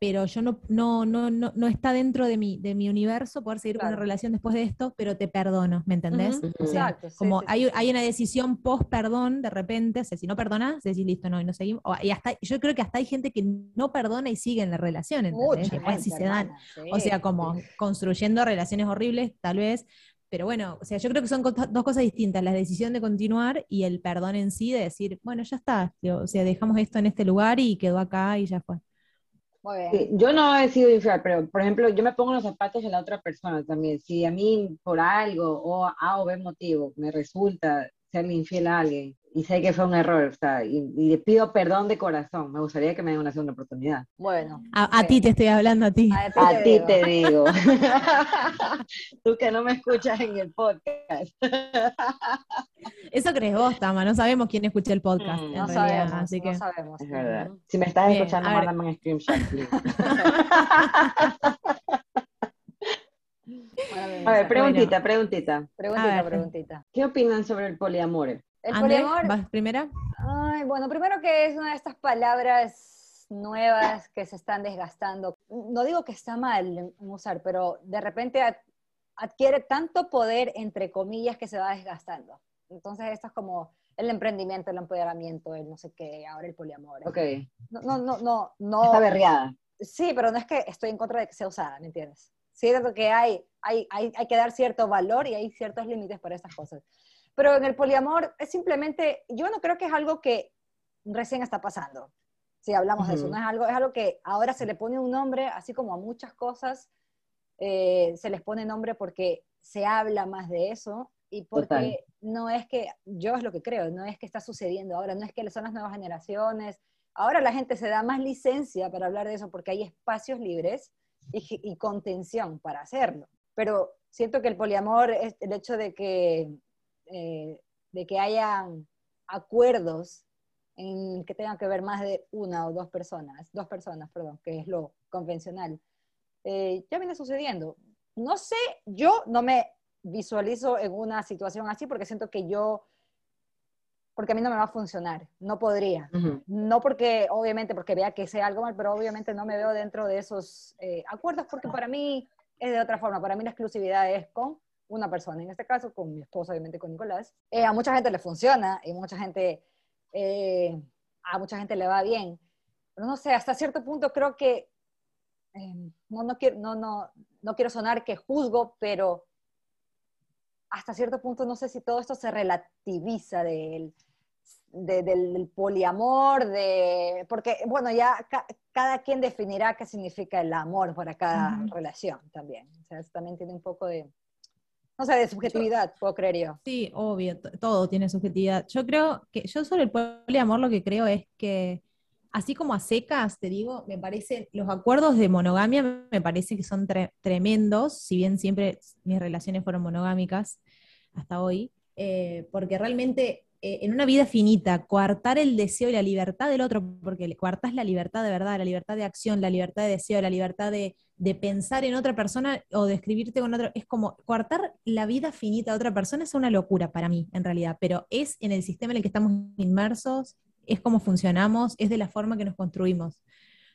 pero yo no, no, no, no, no está dentro de mi, de mi universo poder seguir con una relación después de esto, pero te perdono, ¿me entendés? O sea, como hay, hay, una decisión post-perdón de repente, o sea, si no perdonas, decís listo, no, y no seguimos. y hasta, yo creo que hasta hay gente que no perdona y sigue en la relación, ¿entendés? Después si se dan. O sea, como construyendo relaciones horribles, tal vez, pero bueno, o sea, yo creo que son dos cosas distintas, la decisión de continuar y el perdón en sí, de decir, bueno, ya está, o sea, dejamos esto en este lugar y quedó acá y ya fue yo no he sido infiel, pero por ejemplo, yo me pongo los zapatos de la otra persona también. Si a mí por algo o A o B motivo me resulta serle infiel a alguien y sé que fue un error, o sea, y, le pido perdón de corazón, me gustaría que me den una segunda oportunidad. Bueno. A, ti te estoy hablando, a ti. A ti, te, digo. (laughs) Tú que no me escuchas en el podcast. Eso crees vos, Tama, no sabemos quién escucha el podcast. Mm, no, sabemos, así que... no sabemos, Es verdad. Si me estás escuchando, mándame un screenshot. (laughs) a ver, preguntita, preguntita. Preguntita, preguntita. ¿Qué opinan sobre el poliamor? ¿El poliamor? ¿Vas primera? Ay, bueno, primero que es una de estas palabras nuevas que se están desgastando. No digo que está mal usar, pero de repente adquiere tanto poder, entre comillas, que se va desgastando. Entonces, esto es como el emprendimiento, el empoderamiento, el no sé qué, ahora el poliamor. Ok. No, no, no, no. no Está berreada. Sí, pero no es que estoy en contra de que sea usada, ¿me entiendes? Cierto que hay, hay, hay, hay que dar cierto valor y hay ciertos límites para estas cosas. Pero en el poliamor es simplemente, yo no creo que es algo que recién está pasando. Si hablamos de eso, no es algo, es algo que ahora se le pone un nombre, así como a muchas cosas eh, se les pone nombre porque se habla más de eso y porque no es que, yo es lo que creo, no es que está sucediendo ahora, no es que son las nuevas generaciones, ahora la gente se da más licencia para hablar de eso porque hay espacios libres y, contención para hacerlo. Pero siento que el poliamor es el hecho de que, eh, de que hayan acuerdos en que tengan que ver más de una o dos personas, dos personas, perdón, que es lo convencional, eh, ya viene sucediendo. No sé, yo no me visualizo en una situación así porque siento que yo porque a mí no me va a funcionar, no podría. No porque, obviamente, porque vea que sea algo mal, pero obviamente no me veo dentro de esos eh, acuerdos porque para mí es de otra forma. Para mí la exclusividad es con una persona, en este caso con mi esposo, obviamente con Nicolás. Eh, a mucha gente le funciona y mucha gente, eh, a mucha gente le va bien. Pero no sé, hasta cierto punto creo que, no, no, quiero, no, no, no quiero sonar que juzgo, pero hasta cierto punto no sé si todo esto se relativiza de él del, poliamor, de, porque, bueno, ya cada quien definirá qué significa el amor para cada relación también. O sea, eso también tiene un poco de, no sé, de subjetividad, puedo creer yo. Sí, obvio, todo tiene subjetividad. Yo creo que, yo sobre el poliamor lo que creo es que, así como a secas, te digo, me parece, los acuerdos de monogamia me parece que son tremendos, si bien siempre mis relaciones fueron monogámicas hasta hoy, eh, porque realmente eh, en una vida finita, coartar el deseo y la libertad del otro, porque coartas la libertad de verdad, la libertad de acción, la libertad de deseo, la libertad de, pensar en otra persona o de escribirte con otro, es como coartar la vida finita de otra persona es una locura para mí, en realidad, pero es en el sistema en el que estamos inmersos, es como funcionamos, es de la forma que nos construimos.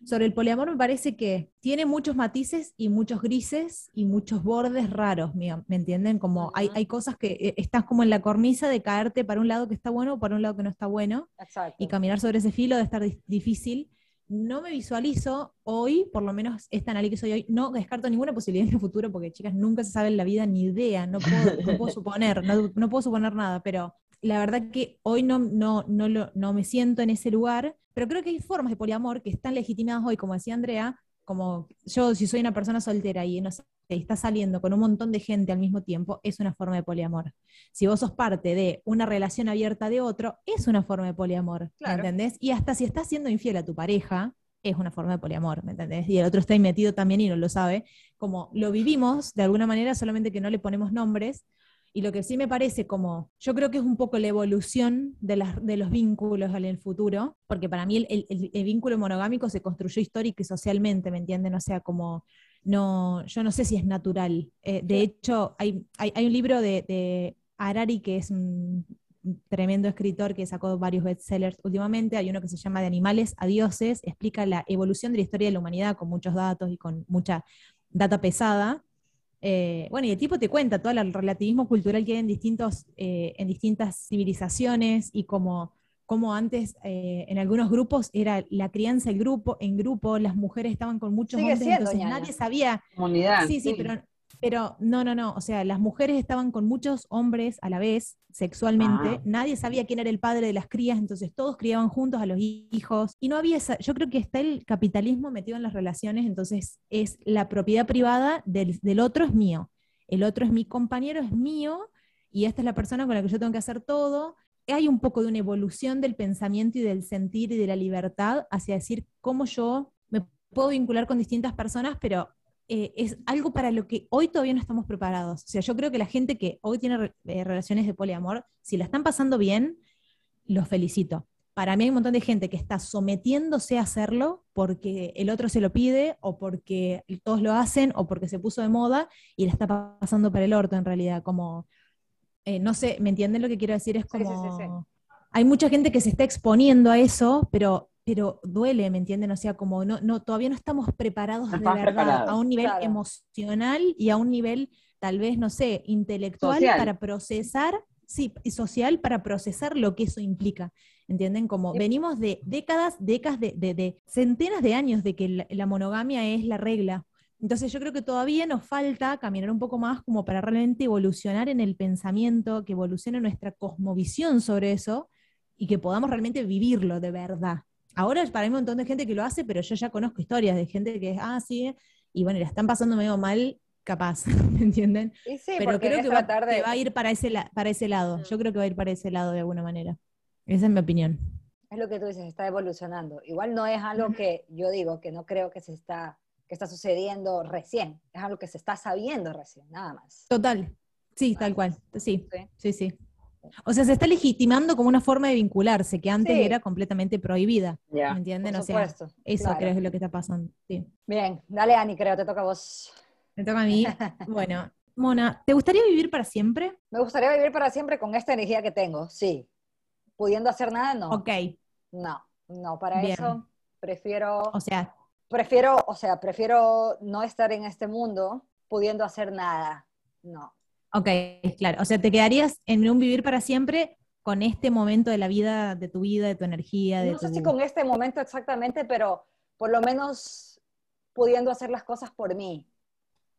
Sobre el poliamor me parece que tiene muchos matices y muchos grises y muchos bordes raros, ¿me, entienden? Como hay, hay, cosas que eh, estás como en la cornisa de caerte para un lado que está bueno o para un lado que no está bueno. Y caminar sobre ese filo de estar difícil. No me visualizo hoy, por lo menos esta análisis que soy hoy, no descarto ninguna posibilidad (laughs) en el futuro, porque chicas, nunca se sabe en la vida ni idea, no puedo, puedo (laughs) suponer, no, no puedo suponer nada, pero la verdad que hoy no, no, no, lo, no me siento en ese lugar, pero creo que hay formas de poliamor que están legitimadas hoy, como decía Andrea, como yo si soy una persona soltera y no sé, está saliendo con un montón de gente al mismo tiempo, es una forma de poliamor. Si vos sos parte de una relación abierta de otro, es una forma de poliamor, ¿me entendés? Y hasta si estás siendo infiel a tu pareja, es una forma de poliamor, ¿me entendés? Y el otro está ahí metido también y no lo sabe. Como lo vivimos de alguna manera, solamente que no le ponemos nombres, y lo que sí me parece como, yo creo que es un poco la evolución de, las, de los vínculos en el futuro, porque para mí el, el, vínculo monogámico se construyó histórico y socialmente, ¿me entienden? O sea, como no, yo no sé si es natural. Eh, de hecho, hay, hay, un libro de, de, Harari que es un tremendo escritor que sacó varios bestsellers últimamente. Hay uno que se llama De animales a dioses, explica la evolución de la historia de la humanidad con muchos datos y con mucha data pesada. Eh, bueno, y el tipo te cuenta todo el relativismo cultural que hay en, distintos, eh, en distintas civilizaciones y como como antes eh, en algunos grupos era la crianza el grupo, en grupo, las mujeres estaban con muchos hombres, entonces nadie sabía. Comunidad. Sí, sí, pero, pero no, no, no. O sea, las mujeres estaban con muchos hombres a la vez, sexualmente. Ah. Nadie sabía quién era el padre de las crías, entonces todos criaban juntos a los hijos. Y no había esa. Yo creo que está el capitalismo metido en las relaciones, entonces es la propiedad privada del, del otro es mío. El otro es mi compañero, es mío, y esta es la persona con la que yo tengo que hacer todo hay un poco de una evolución del pensamiento y del sentir y de la libertad hacia decir cómo yo me puedo vincular con distintas personas, pero eh, es algo para lo que hoy todavía no estamos preparados. O sea, yo creo que la gente que hoy tiene eh, relaciones de poliamor, si la están pasando bien, los felicito. Para mí hay un montón de gente que está sometiéndose a hacerlo porque el otro se lo pide o porque todos lo hacen o porque se puso de moda y la está pasando para el orto en realidad, como eh, no sé, ¿me entienden lo que quiero decir? Es como, hay mucha gente que se está exponiendo a eso, pero, pero duele, ¿me entienden? O sea, como no, no, todavía no estamos preparados de verdad a un nivel emocional y a un nivel, tal vez, no sé, intelectual para procesar, sí, y social para procesar lo que eso implica. ¿Entienden? Como venimos de décadas, décadas de, de, centenas de años de que la monogamia es la regla. Entonces yo creo que todavía nos falta caminar un poco más como para realmente evolucionar en el pensamiento, que evolucione nuestra cosmovisión sobre eso y que podamos realmente vivirlo de verdad. Ahora para mí hay un montón de gente que lo hace, pero yo ya conozco historias de gente que es, ah, sí, y bueno, la están pasando medio mal, capaz, (laughs) ¿me entienden? pero creo que va, que va, a ir para ese, para ese lado. Yo creo que va a ir para ese lado de alguna manera. Esa es mi opinión. Es lo que tú dices, está evolucionando. Igual no es algo que yo digo, que no creo que se está que está sucediendo recién, es algo que se está sabiendo recién, nada más. Total, sí, tal cual, sí, sí, sí. O sea, se está legitimando como una forma de vincularse, que antes era completamente prohibida. ¿Me entienden? O sea, eso creo que es lo que está pasando. Bien, dale Ani, creo, te toca a vos. Me toca a mí. (laughs) bueno, Mona, ¿te gustaría vivir para siempre? Me gustaría vivir para siempre con esta energía que tengo, sí. Pudiendo hacer nada, no. Ok. No, no, para eso prefiero... O sea, prefiero, o sea, prefiero no estar en este mundo pudiendo hacer nada. No. Ok, claro. O sea, te quedarías en un vivir para siempre con este momento de la vida, de tu vida, de tu energía. De no sé si con este momento exactamente, pero por lo menos pudiendo hacer las cosas por mí.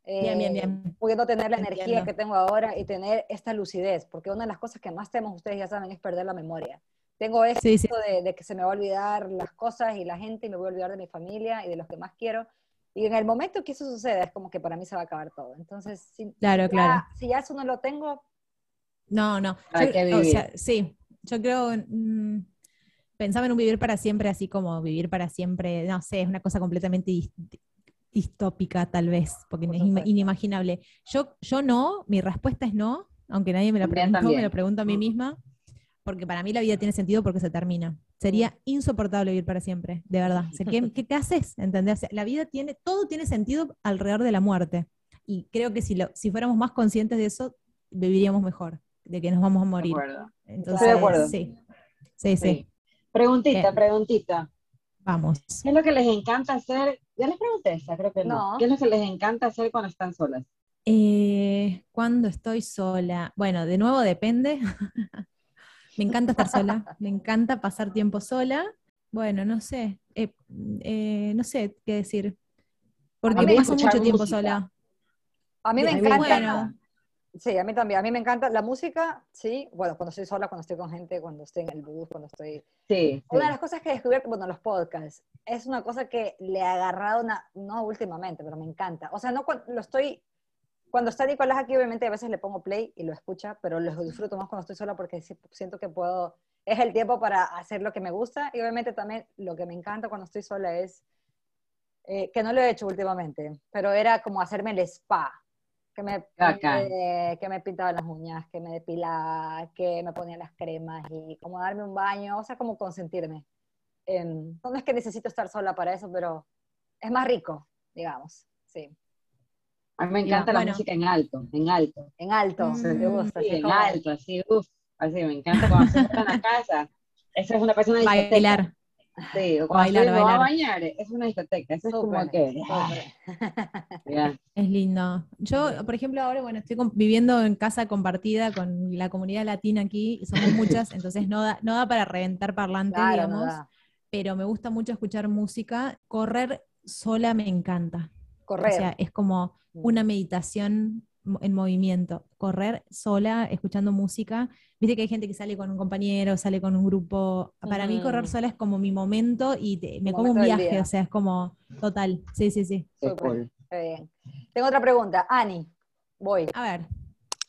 bien, bien, bien. Eh, pudiendo tener la energía que tengo ahora y tener esta lucidez, porque una de las cosas que más temos, ustedes ya saben, es perder la memoria. Tengo esto De, que se me va a olvidar las cosas y la gente y me voy a olvidar de mi familia y de los que más quiero. Y en el momento que eso sucede es como que para mí se va a acabar todo. Entonces, si, claro, claro. si ya eso no lo tengo... No, no. o sea, sí, yo creo... Mm, pensaba en un vivir para siempre, así como vivir para siempre, no sé, es una cosa completamente distópica tal vez, porque es inimaginable. Yo, yo no, mi respuesta es no, aunque nadie me lo preguntó, me lo pregunto a mí misma porque para mí la vida tiene sentido porque se termina. Sería insoportable vivir para siempre, de verdad. ¿qué, ¿qué, haces? ¿Entendés? la vida tiene, todo tiene sentido alrededor de la muerte. Y creo que si, lo, si fuéramos más conscientes de eso, viviríamos mejor, de que nos vamos a morir. Entonces, Estoy de acuerdo. Sí, sí, sí. Preguntita, preguntita. Vamos. ¿Qué es lo que les encanta hacer? Ya les pregunté esa, creo que no. ¿Qué es lo que les encanta hacer cuando están solas? Eh, cuando estoy sola. Bueno, de nuevo depende. (laughs) Me encanta estar sola, me encanta pasar tiempo sola. Bueno, no sé, eh, eh, no sé qué decir. Porque paso mucho tiempo sola. A mí me encanta. Sí, a mí también. A mí me encanta la música, sí. Bueno, cuando estoy sola, cuando estoy con gente, cuando estoy en el bus, cuando estoy. Sí. Una de las cosas que he descubierto, bueno, los podcasts, es una cosa que le he agarrado, una, no últimamente, pero me encanta. O sea, no cuando lo estoy cuando está Nicolás aquí, obviamente a veces le pongo play y lo escucha, pero lo disfruto más cuando estoy sola porque siento que puedo, es el tiempo para hacer lo que me gusta y obviamente también lo que me encanta cuando estoy sola es, eh, que no lo he hecho últimamente, pero era como hacerme el spa, que me, eh, que me pintaba las uñas, que me depilaba, que me ponía las cremas y como darme un baño, o sea, como consentirme. no es que necesito estar sola para eso, pero es más rico, digamos, sí. A mí me encanta la música en alto, en alto. En alto, me gusta. Sí, en alto, así, uff, así, me encanta cuando se está en la casa. Esa es una persona de Bailar. Sí, o cuando bailar, va a bañar, es una discoteca, eso es como que... (laughs) Es lindo. Yo, por ejemplo, ahora, bueno, estoy viviendo en casa compartida con la comunidad latina aquí, somos (laughs) muchas, entonces no da, no da para reventar parlante, digamos, pero me gusta mucho escuchar música. Correr sola me encanta. Correr. O sea, es como mm. una meditación en movimiento, correr sola, escuchando música. Viste que hay gente que sale con un compañero, sale con un grupo. Para mí correr sola es como mi momento y me como un viaje, o sea, es como total. Sí, sí, sí. Súper. bien. Tengo otra pregunta. Ani, voy. A ver,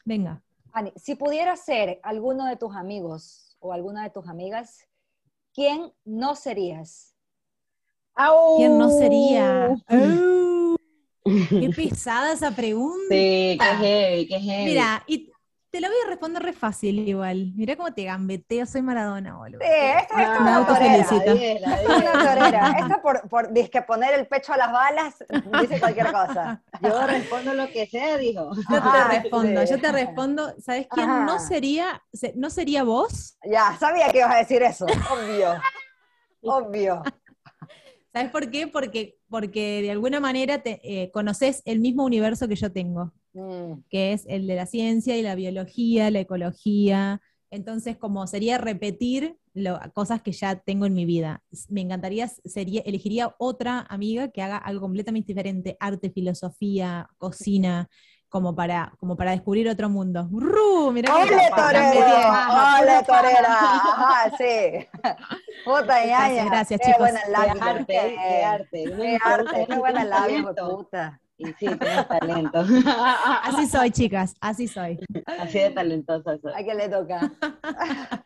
venga. Ani, si pudieras ser alguno de tus amigos o alguna de tus amigas, ¿quién no serías? ¿Quién no sería? Qué (laughs) pesada esa pregunta. Sí, qué heavy, qué heavy. Mira, y te lo voy a responder re fácil igual. Mira cómo te gambeteo, soy Maradona, boludo. Sí, esta es una autofelicito. (laughs) Esta por, por que poner el pecho a las balas dice cualquier cosa. Yo respondo lo que sea, dijo. Yo te respondo, yo te respondo. ¿Sabes quién no sería, no sería vos? Ya, sabía que ibas a decir eso, obvio. (laughs) obvio. ¿Sabes por qué? Porque, porque de alguna manera te, eh, conoces el mismo universo que yo tengo, mm. que es el de la ciencia y la biología, la ecología. Entonces, como sería repetir cosas que ya tengo en mi vida. Me encantaría, sería, elegiría otra amiga que haga algo completamente diferente, arte, filosofía, cocina como para, como para descubrir otro mundo. ¡Ru! Mirá ¡Ole, torera! ¡Ole, torera! Ajá, sí. Puta Gracias, gracias chicos. Buena labia, qué arte, qué arte. Qué arte, qué buena labia, puta. Y sí, tienes talento. (laughs) Así soy, chicas, así soy. Así de talentosa soy. ¿A quién le toca? (laughs)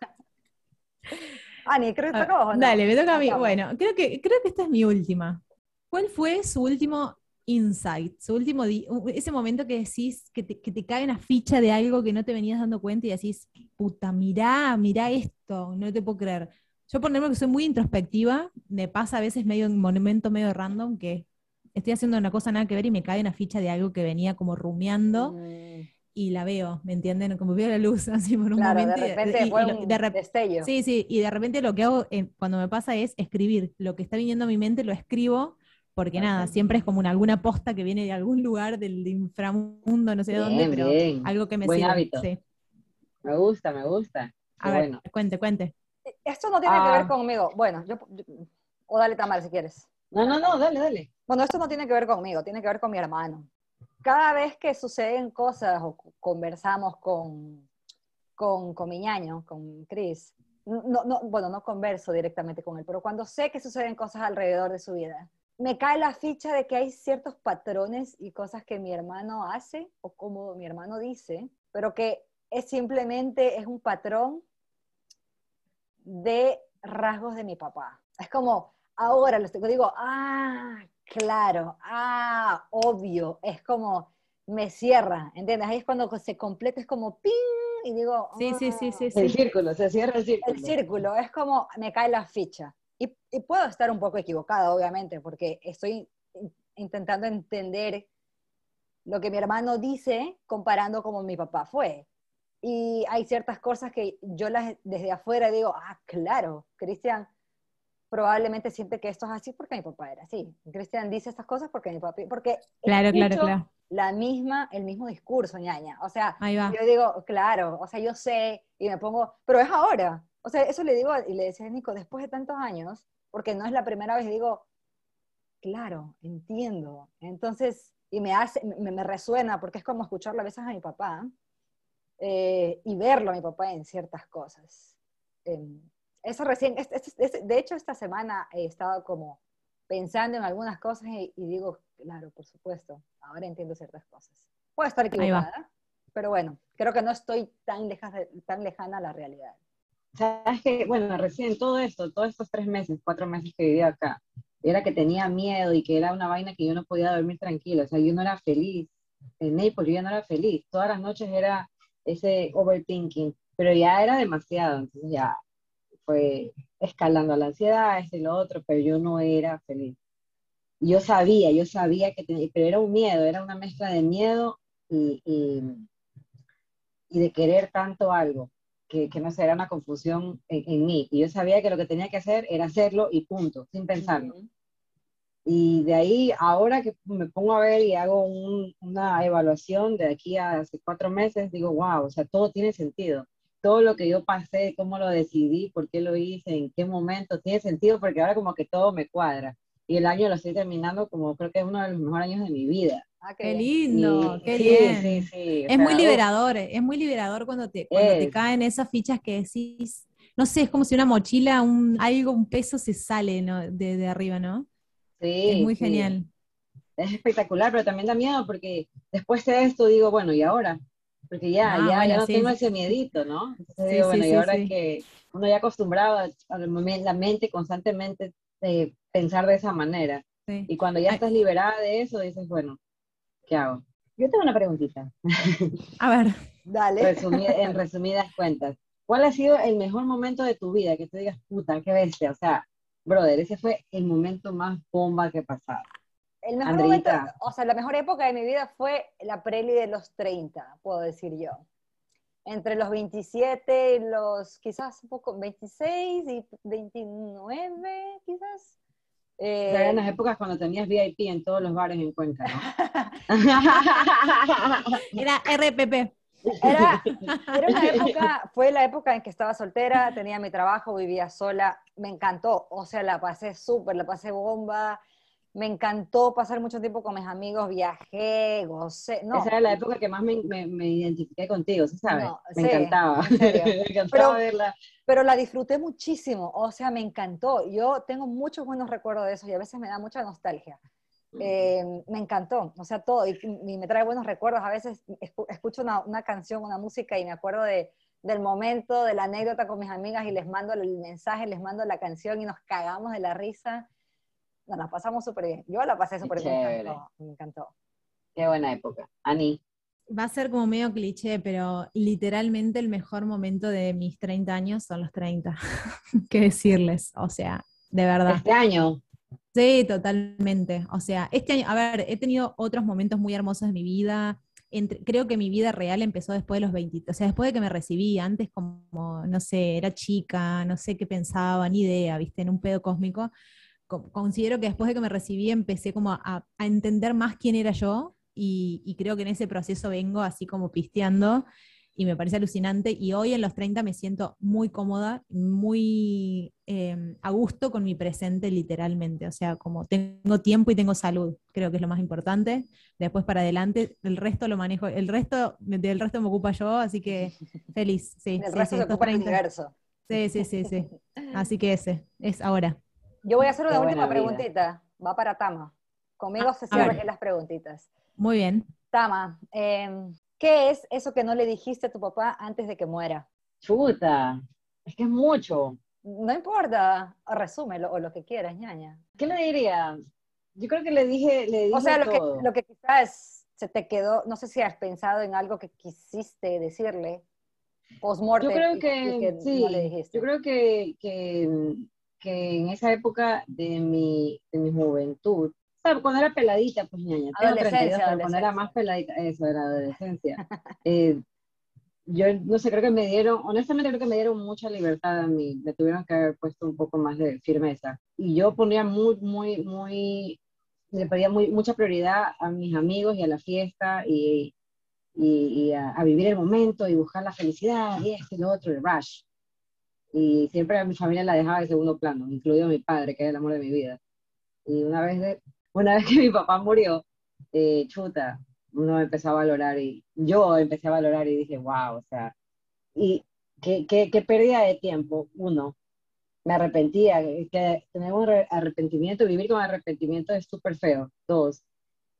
Ani, creo que te toca Dale, me toca a mí. Bueno, creo que, creo que esta es mi última. ¿Cuál fue su último insight, su último ese momento que decís, que te, que te cae una ficha de algo que no te venías dando cuenta y decís, puta, mirá, mirá esto, no te puedo creer. Yo por ejemplo que soy muy introspectiva, me pasa a veces medio en momento medio random que estoy haciendo una cosa nada que ver y me cae una ficha de algo que venía como rumiando mm. y la veo, ¿me entienden? Como veo la luz (laughs) así por un momento. De repente y, de destello. Sí, sí, y de repente lo que hago cuando me pasa es escribir. Lo que está viniendo a mi mente lo escribo porque nada, siempre es como una, alguna posta que viene de algún lugar del inframundo, no sé de dónde, pero algo que me Buen hábito. Me gusta, me gusta. A ver, cuente, cuente. Esto no tiene que ver ah. conmigo. Bueno, yo, o dale Tamar si quieres. No, no, no, dale, dale. Bueno, esto no tiene que ver conmigo, tiene que ver con mi hermano. Cada vez que suceden cosas o conversamos con, con, con mi ñaño, con Chris, no, no, bueno, no converso directamente con él, pero cuando sé que suceden cosas alrededor de su vida, me cae la ficha de que hay ciertos patrones y cosas que mi hermano hace o como mi hermano dice, pero que es simplemente es un patrón de rasgos de mi papá. Es como, ahora lo digo, ah, claro, ah, obvio, es como, me cierra, ¿entiendes? Ahí es cuando se completa, es como, ¡ping! Y digo, sí, sí, sí, sí, El círculo, se cierra el círculo. El círculo, es como, me cae la ficha. Y, puedo estar un poco equivocada, obviamente, porque estoy intentando entender lo que mi hermano dice comparando como mi papá fue. Y hay ciertas cosas que yo las desde afuera digo, ah, claro, Cristian probablemente siente que esto es así porque mi papá era así. Cristian dice estas cosas porque mi papá, porque claro, claro, claro. la misma, el mismo discurso, ñaña. O sea, yo digo, claro, o sea, yo sé y me pongo, pero es ahora, o sea, eso le digo y le decía a Nico, después de tantos años, porque no es la primera vez, digo, claro, entiendo. Entonces, y me hace, me, resuena, porque es como escucharlo a veces a mi papá eh, y verlo a mi papá en ciertas cosas. Em, eso recién, de hecho, esta semana he estado como pensando en algunas cosas y, digo, claro, por supuesto, ahora entiendo ciertas cosas. Puedo estar equivocada, pero bueno, creo que no estoy tan, tan lejana a la realidad. Sabes que, bueno, recién todo esto, todos estos tres meses, cuatro meses que viví acá, era que tenía miedo y que era una vaina que yo no podía dormir tranquilo, o sea, yo no era feliz. En Naples yo no era feliz, todas las noches era ese overthinking, pero ya era demasiado, entonces ya fue escalando la ansiedad, este y lo otro, pero yo no era feliz. yo sabía, yo sabía que tenía, pero era un miedo, era una mezcla de miedo y, y, de querer tanto algo, que, que, no sé, era una confusión en, mí. Y yo sabía que lo que tenía que hacer era hacerlo y punto, sin pensarlo. Y de ahí, ahora que me pongo a ver y hago una evaluación de aquí a hace cuatro meses, digo, wow, o sea, todo tiene sentido. Todo lo que yo pasé, cómo lo decidí, por qué lo hice, en qué momento, tiene sentido porque ahora como que todo me cuadra y el año lo estoy terminando como creo que es uno de los mejores años de mi vida. Ah, qué, lindo, qué bien. Sí, sí, es muy liberador, es muy liberador cuando te, cuando te caen esas fichas que decís, no sé, es como si una mochila, un, algo, un peso se sale de, de, arriba, ¿no? Sí. Es muy genial. Es espectacular, pero también da miedo porque después de esto digo, bueno, ¿y ahora? Porque ya, ah, ya, ya, no tengo ese miedito, ¿no? Entonces digo, bueno, y ahora que uno ya acostumbrado a la mente constantemente eh, pensar de esa manera. Y cuando ya estás liberada de eso, dices, bueno, ¿qué hago? Yo tengo una preguntita. A ver. Dale. en resumidas cuentas, ¿cuál ha sido el mejor momento de tu vida? Que te digas, puta, qué bestia. O sea, brother, ese fue el momento más bomba que pasado. El mejor momento, o sea, la mejor época de mi vida fue la preli de los 30, puedo decir yo. Entre los 27 y los, quizás un poco, 26 y 29, quizás. Eh, eran las épocas cuando tenías VIP en todos los bares en Cuenca, ¿no? (laughs) era RPP. Era, era, una época, fue la época en que estaba soltera, tenía mi trabajo, vivía sola, me encantó, o sea, la pasé súper, la pasé bomba, me encantó pasar mucho tiempo con mis amigos, viajé, gocé. No. Esa era la época que más me, me, identifiqué contigo, ¿sí sabes? (laughs) me, encantaba. me encantaba. verla. Pero la disfruté muchísimo, o sea, me encantó. Yo tengo muchos buenos recuerdos de eso y a veces me da mucha nostalgia. Eh, me encantó, o sea, todo, y, me trae buenos recuerdos. A veces escucho una, una, canción, una música y me acuerdo de, del momento, de la anécdota con mis amigas y les mando el mensaje, les mando la canción y nos cagamos de la risa nos pasamos súper bien. Yo la pasé súper bien, me encantó, Qué buena época. Ani. Va a ser como medio cliché, pero literalmente el mejor momento de mis 30 años son los 30. (laughs) ¿Qué decirles? O sea, de verdad. Este año. Sí, totalmente. O sea, este año, a ver, he tenido otros momentos muy hermosos de mi vida. creo que mi vida real empezó después de los 20, o sea, después de que me recibí, antes como, no sé, era chica, no sé qué pensaba, ni idea, viste, en un pedo cósmico considero que después de que me recibí empecé como a, entender más quién era yo y, creo que en ese proceso vengo así como pisteando y me parece alucinante y hoy en los 30 me siento muy cómoda, muy em, a gusto con mi presente literalmente, o sea, como tengo tiempo y tengo salud, creo que es lo más importante, después para adelante el resto lo manejo, el resto del resto me ocupa yo, así que (laughs) feliz, sí. El resto se ocupa el universo. Sí, sí, sí, sí. Así que ese, es ahora. Yo voy a hacer una última preguntita. Va para Tama. Conmigo ah, se cierran las preguntitas. Muy bien. Tama, em, ¿qué es eso que no le dijiste a tu papá antes de que muera? Chuta, es que es mucho. No importa, resúmelo o lo que quieras, ñaña. ¿Qué le diría? Yo creo que le dije, le dije O sea, lo, Que, lo que quizás se te quedó, no sé si has pensado en algo que quisiste decirle post Yo creo que, sí, yo creo que, que que en esa época de mi, de mi juventud, cuando era peladita, pues ñaña, adolescencia, cuando era más peladita, eso era adolescencia. eh, yo no sé, creo que me dieron, honestamente creo que me dieron mucha libertad a mí, me tuvieron que haber puesto un poco más de firmeza. Y yo ponía muy, muy, muy, le pedía muy, mucha prioridad a mis amigos y a la fiesta y, y, a, a, vivir el momento y buscar la felicidad y esto y lo otro, el rush y siempre a mi familia la dejaba de segundo plano, incluido mi padre, que es el amor de mi vida. Y una vez, de, (laughs) una vez que mi papá murió, eh, chuta, uno empezó a valorar y yo empecé a valorar y dije, wow, o sea, y qué, qué, qué pérdida de tiempo, uno, me arrepentía, que tener un arrepentimiento, vivir con arrepentimiento es súper feo, dos,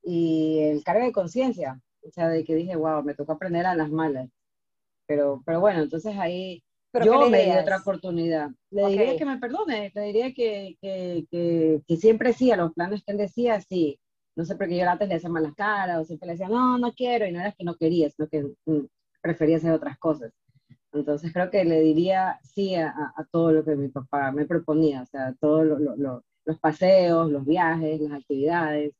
y el cargo de conciencia, o sea, de que dije, wow, me tocó aprender a las malas, pero, pero bueno, entonces ahí yo me di otra oportunidad. Le diría que me perdone, le diría que, que, que, siempre sí, a los planes que él decía, sí. No sé por qué yo antes le hacía malas caras, o siempre le decía, no, no quiero, y no era que no quería, sino que mm, prefería hacer otras cosas. Entonces creo que le diría sí a, a, todo lo que mi papá me proponía, o sea, todo lo, lo, lo, los paseos, los viajes, las actividades.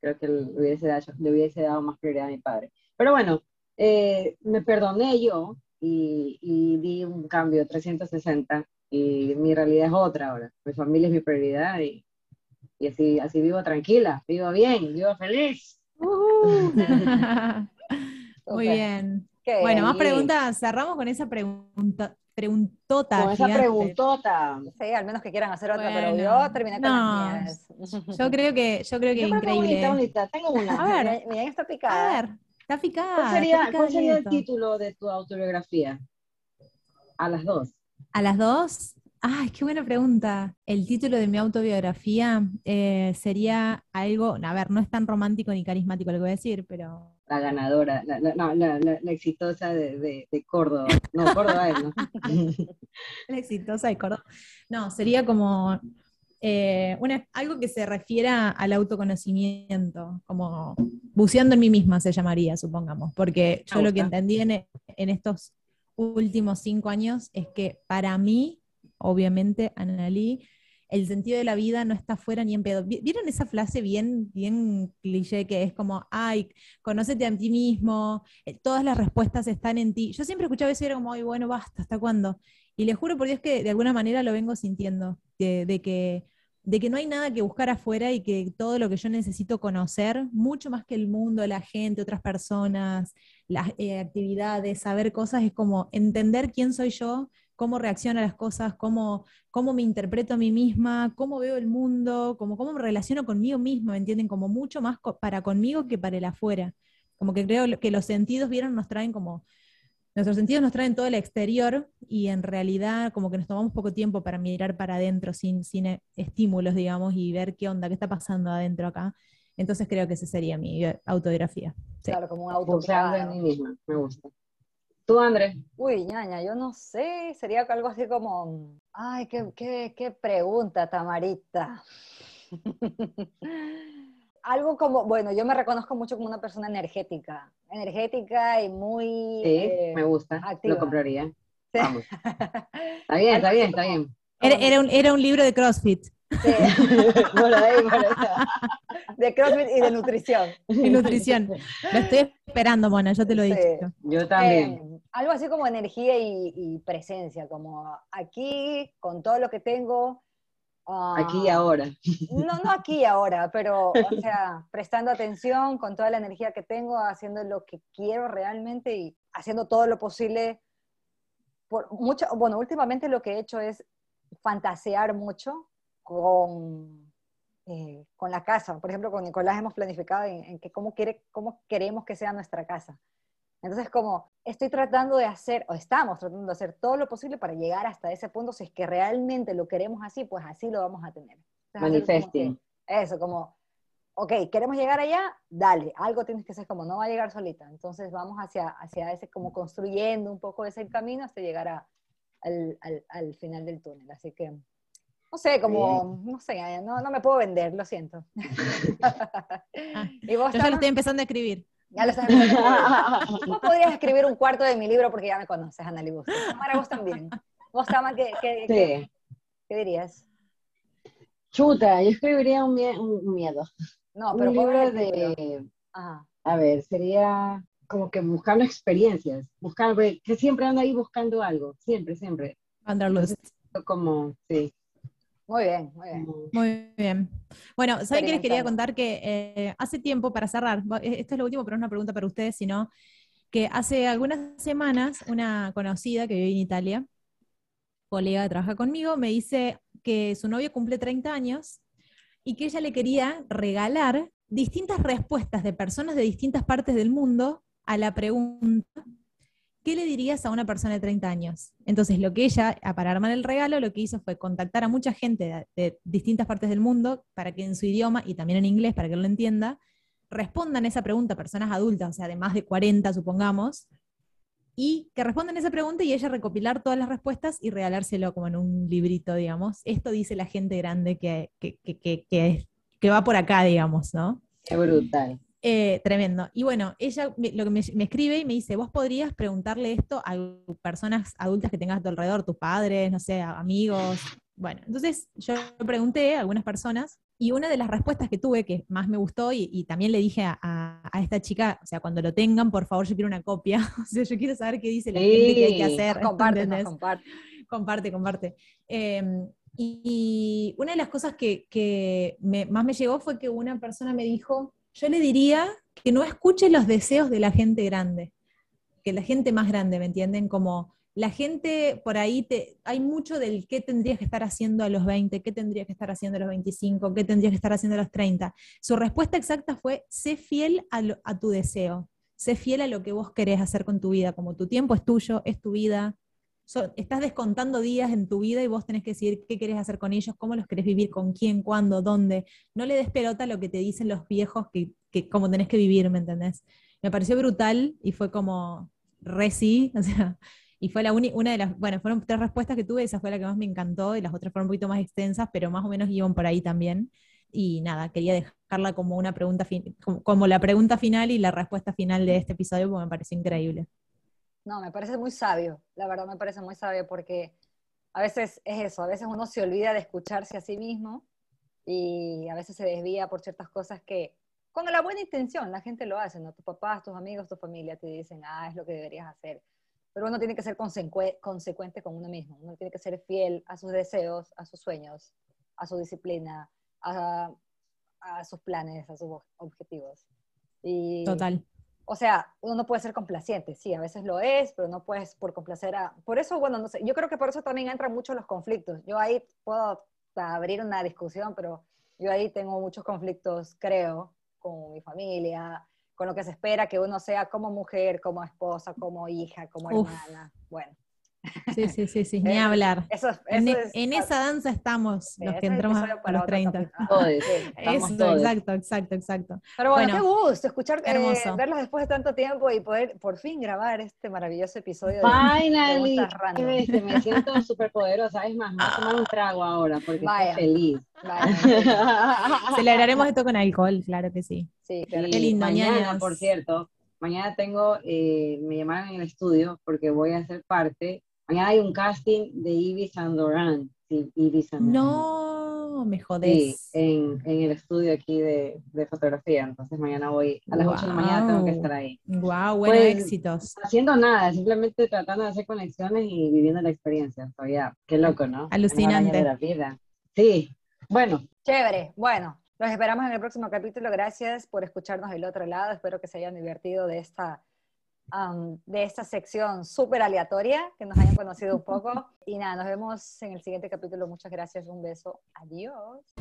Creo que le hubiese dado, le hubiese dado más prioridad a mi padre. Pero bueno, eh, me perdoné yo y, y, di un cambio 360 y mi realidad es otra ahora. Mi familia es mi prioridad y, y así, así vivo tranquila, vivo bien, vivo feliz. Uh. (laughs) Muy bien. Bueno, más preguntas. Cerramos con esa pregunta, preguntota. Con esa preguntota. Sí, al menos que quieran hacer otra, pero yo terminé con las mías. Yo creo que, yo creo que increíble. Tengo una. A ver, mira, está picada. A ver, está picada. ¿Cuál sería, ¿cuál sería el título de tu autobiografía? A las dos. ¿A las dos? Ay, qué buena pregunta. El título de mi autobiografía eh, sería algo, a ver, no es tan romántico ni carismático lo que voy a decir, pero... La ganadora, la, la, la, la exitosa de, de, Córdoba. No, Córdoba es, ¿no? (laughs) la exitosa de Córdoba. No, sería como eh, una, algo que se refiera al autoconocimiento, como buceando en mí misma se llamaría, supongamos, porque yo lo que entendí en, en estos últimos cinco años es que para mí obviamente, Annalí, el sentido de la vida no está fuera ni en pedo. ¿Vieron esa frase bien, bien cliché que es como, ay, conócete a ti mismo, eh, todas las respuestas están en ti? Yo siempre escuchaba eso y era como, ay, bueno, basta, ¿hasta cuándo? Y les juro por Dios que de alguna manera lo vengo sintiendo, de, que, de que no hay nada que buscar afuera y que todo lo que yo necesito conocer, mucho más que el mundo, la gente, otras personas, las eh, actividades, saber cosas, es como entender quién soy yo cómo reacciono a las cosas, cómo, cómo me interpreto a mí misma, cómo veo el mundo, cómo, cómo me relaciono conmigo misma, ¿me entienden? Como mucho más para conmigo que para el afuera. Como que creo que los sentidos, vieron, nos traen como, nuestros sentidos nos traen todo el exterior y en realidad como que nos tomamos poco tiempo para mirar para adentro sin, sin estímulos, digamos, y ver qué onda, qué está pasando adentro acá. Entonces creo que esa sería mi autobiografía. Claro, como un autobiografía. en mí misma, me gusta. ¿Tú, Andrés? Uy, ñaña, yo no sé, sería algo así como, ay, qué, qué, qué pregunta, Tamarita. (laughs) algo como, bueno, yo me reconozco mucho como una persona energética, energética y muy... Sí, eh, me gusta, lo compraría. Vamos. (laughs) Está bien, está bien, está bien. Era, un, era un libro de CrossFit. Sí. (laughs) bueno, ahí, de CrossFit y de nutrición. Y nutrición. Lo estoy esperando, Mona, yo te lo he dicho. Yo también. Eh, algo así como energía y, presencia, como aquí, con todo lo que tengo. Aquí y ah, ahora. No, no aquí y ahora, pero, o sea, prestando atención con toda la energía que tengo, haciendo lo que quiero realmente y haciendo todo lo posible. Por mucho, bueno, últimamente lo que he hecho es fantasear mucho con, eh, con la casa. Por ejemplo, con Nicolás hemos planificado en, que cómo, quiere, cómo queremos que sea nuestra casa. Entonces, como estoy tratando de hacer, o estamos tratando de hacer todo lo posible para llegar hasta ese punto, si es que realmente lo queremos así, pues así lo vamos a tener. Manifesting. Eso, como, ok, queremos llegar allá, dale, algo tienes que ser como, no va a llegar solita. Entonces vamos hacia, hacia ese, como construyendo un poco ese camino hasta llegar a, al, al, al final del túnel. Así que no sé, como, no sé, no, no, me puedo vender, lo siento. Ah, (laughs) (laughs) ¿Y vos, yo ya lo estoy empezando a escribir. Ya lo empezando Vos (laughs) podrías escribir un cuarto de mi libro porque ya me conoces, Anneli Vos. Para vos también. Vos, Tama, ¿qué, qué, qué, qué, dirías? Chuta, yo escribiría un, un miedo. No, pero un libro de... A ver, sería como que buscando experiencias, buscando, que siempre ando ahí buscando algo, siempre, siempre. Wanderlust. Como, sí. Muy bien, muy bien. Muy bien. Bueno, ¿saben qué les quería contar? Que eh, hace tiempo, para cerrar, eh, esto es lo último, pero no es una pregunta para ustedes, sino que hace algunas semanas una conocida que vive en Italia, colega que trabaja conmigo, me dice que su novio cumple 30 años y que ella le quería regalar distintas respuestas de personas de distintas partes del mundo a la pregunta ¿qué le dirías a una persona de 30 años? Entonces, lo que ella, para armar el regalo, lo que hizo fue contactar a mucha gente de, distintas partes del mundo para que en su idioma y también en inglés, para que lo entienda, respondan esa pregunta, personas adultas, o sea, de más de 40, supongamos, y que respondan esa pregunta y ella recopilar todas las respuestas y regalárselo como en un librito, digamos. Esto dice la gente grande que, que, que va por acá, digamos, ¿no? Qué brutal. Eh, tremendo. Y bueno, ella lo que me, escribe y me dice, vos podrías preguntarle esto a personas adultas que tengas a tu alrededor, tus padres, no sé, amigos, Bueno, entonces yo pregunté a algunas personas y una de las respuestas que tuve, que más me gustó, y, también le dije a, esta chica, o sea, cuando lo tengan, por favor, yo quiero una copia. (laughs) o sea, yo quiero saber qué dice la gente que hay que hacer. Comparte, comparte. Comparte, comparte. Em, y, una de las cosas que, más me llegó fue que una persona me dijo, yo le diría que no escuche los deseos de la gente grande, que la gente más grande, ¿me entienden? Como la gente por ahí, te, hay mucho del qué tendrías que estar haciendo a los 20, qué tendrías que estar haciendo a los 25, qué tendrías que estar haciendo a los 30. Su respuesta exacta fue, sé fiel a, tu deseo, sé fiel a lo que vos querés hacer con tu vida, como tu tiempo es tuyo, es tu vida. Estás descontando días en tu vida y vos tenés que decidir qué querés hacer con ellos, cómo los querés vivir, con quién, cuándo, dónde. No le des pelota a lo que te dicen los viejos que, que cómo tenés que vivir, ¿me entendés? Me pareció brutal y fue como, re sí, (laughs) o sea, y fue la una de las, bueno, fueron tres respuestas que tuve, esa fue la que más me encantó, y las otras fueron un poquito más extensas, pero más o menos iban por ahí también. Y nada, quería dejarla como una pregunta, como, la pregunta final y la respuesta final de este episodio, porque me parece increíble. No, me parece muy sabio, la verdad me parece muy sabio, porque a veces es eso, a veces uno se olvida de escucharse a sí mismo y a veces se desvía por ciertas cosas que con la buena intención la gente lo hace, ¿no? Tus papás, tus amigos, tu familia te dicen, ah, es lo que deberías hacer pero uno tiene que ser consecuente con uno mismo, uno tiene que ser fiel a sus deseos, a sus sueños, a su disciplina, a, sus planes, a sus objetivos. Total. O sea, uno no puede ser complaciente, sí, a veces lo es, pero no puedes por complacer a... Por eso, bueno, no sé, yo creo que por eso también entran mucho los conflictos. Yo ahí puedo abrir una discusión, pero yo ahí tengo muchos conflictos, creo, con mi familia, con lo que se espera que uno sea como mujer, como esposa, como hija, como hermana. Bueno. Sí, sí, sí, sí, ni hablar. en, e, esa danza estamos los que entramos a los 30. eso, exacto, exacto, exacto. Pero bueno, qué gusto escuchar, eh, verlos después de tanto tiempo y poder por fin grabar este maravilloso episodio. Finally, de, me (laughs) siento súper poderosa. Es más, me voy a tomar un trago ahora porque estoy feliz. (laughs) Celebraremos esto con alcohol, claro que sí. Sí, qué lindo. Mañana, por cierto, mañana tengo, eh, me llamaron en el estudio porque voy a ser parte Mañana hay un casting de Ivy Sandoran. Sí, Ivy Sandoran. No, me jodés. Sí, en, en, el estudio aquí de, de, fotografía. Entonces mañana voy, a las 8 de la mañana tengo que estar ahí. Wow, buenos pues, éxitos. Haciendo nada, simplemente tratando de hacer conexiones y viviendo la experiencia. Todavía, qué loco, ¿no? Alucinante. De la vida. Sí, bueno. Chévere, bueno. Los esperamos en el próximo capítulo. Gracias por escucharnos del otro lado. Espero que se hayan divertido de esta de esta sección súper aleatoria, que nos hayan conocido un poco. (laughs) Y nada, nos vemos en el siguiente capítulo. Muchas gracias, un beso. Adiós.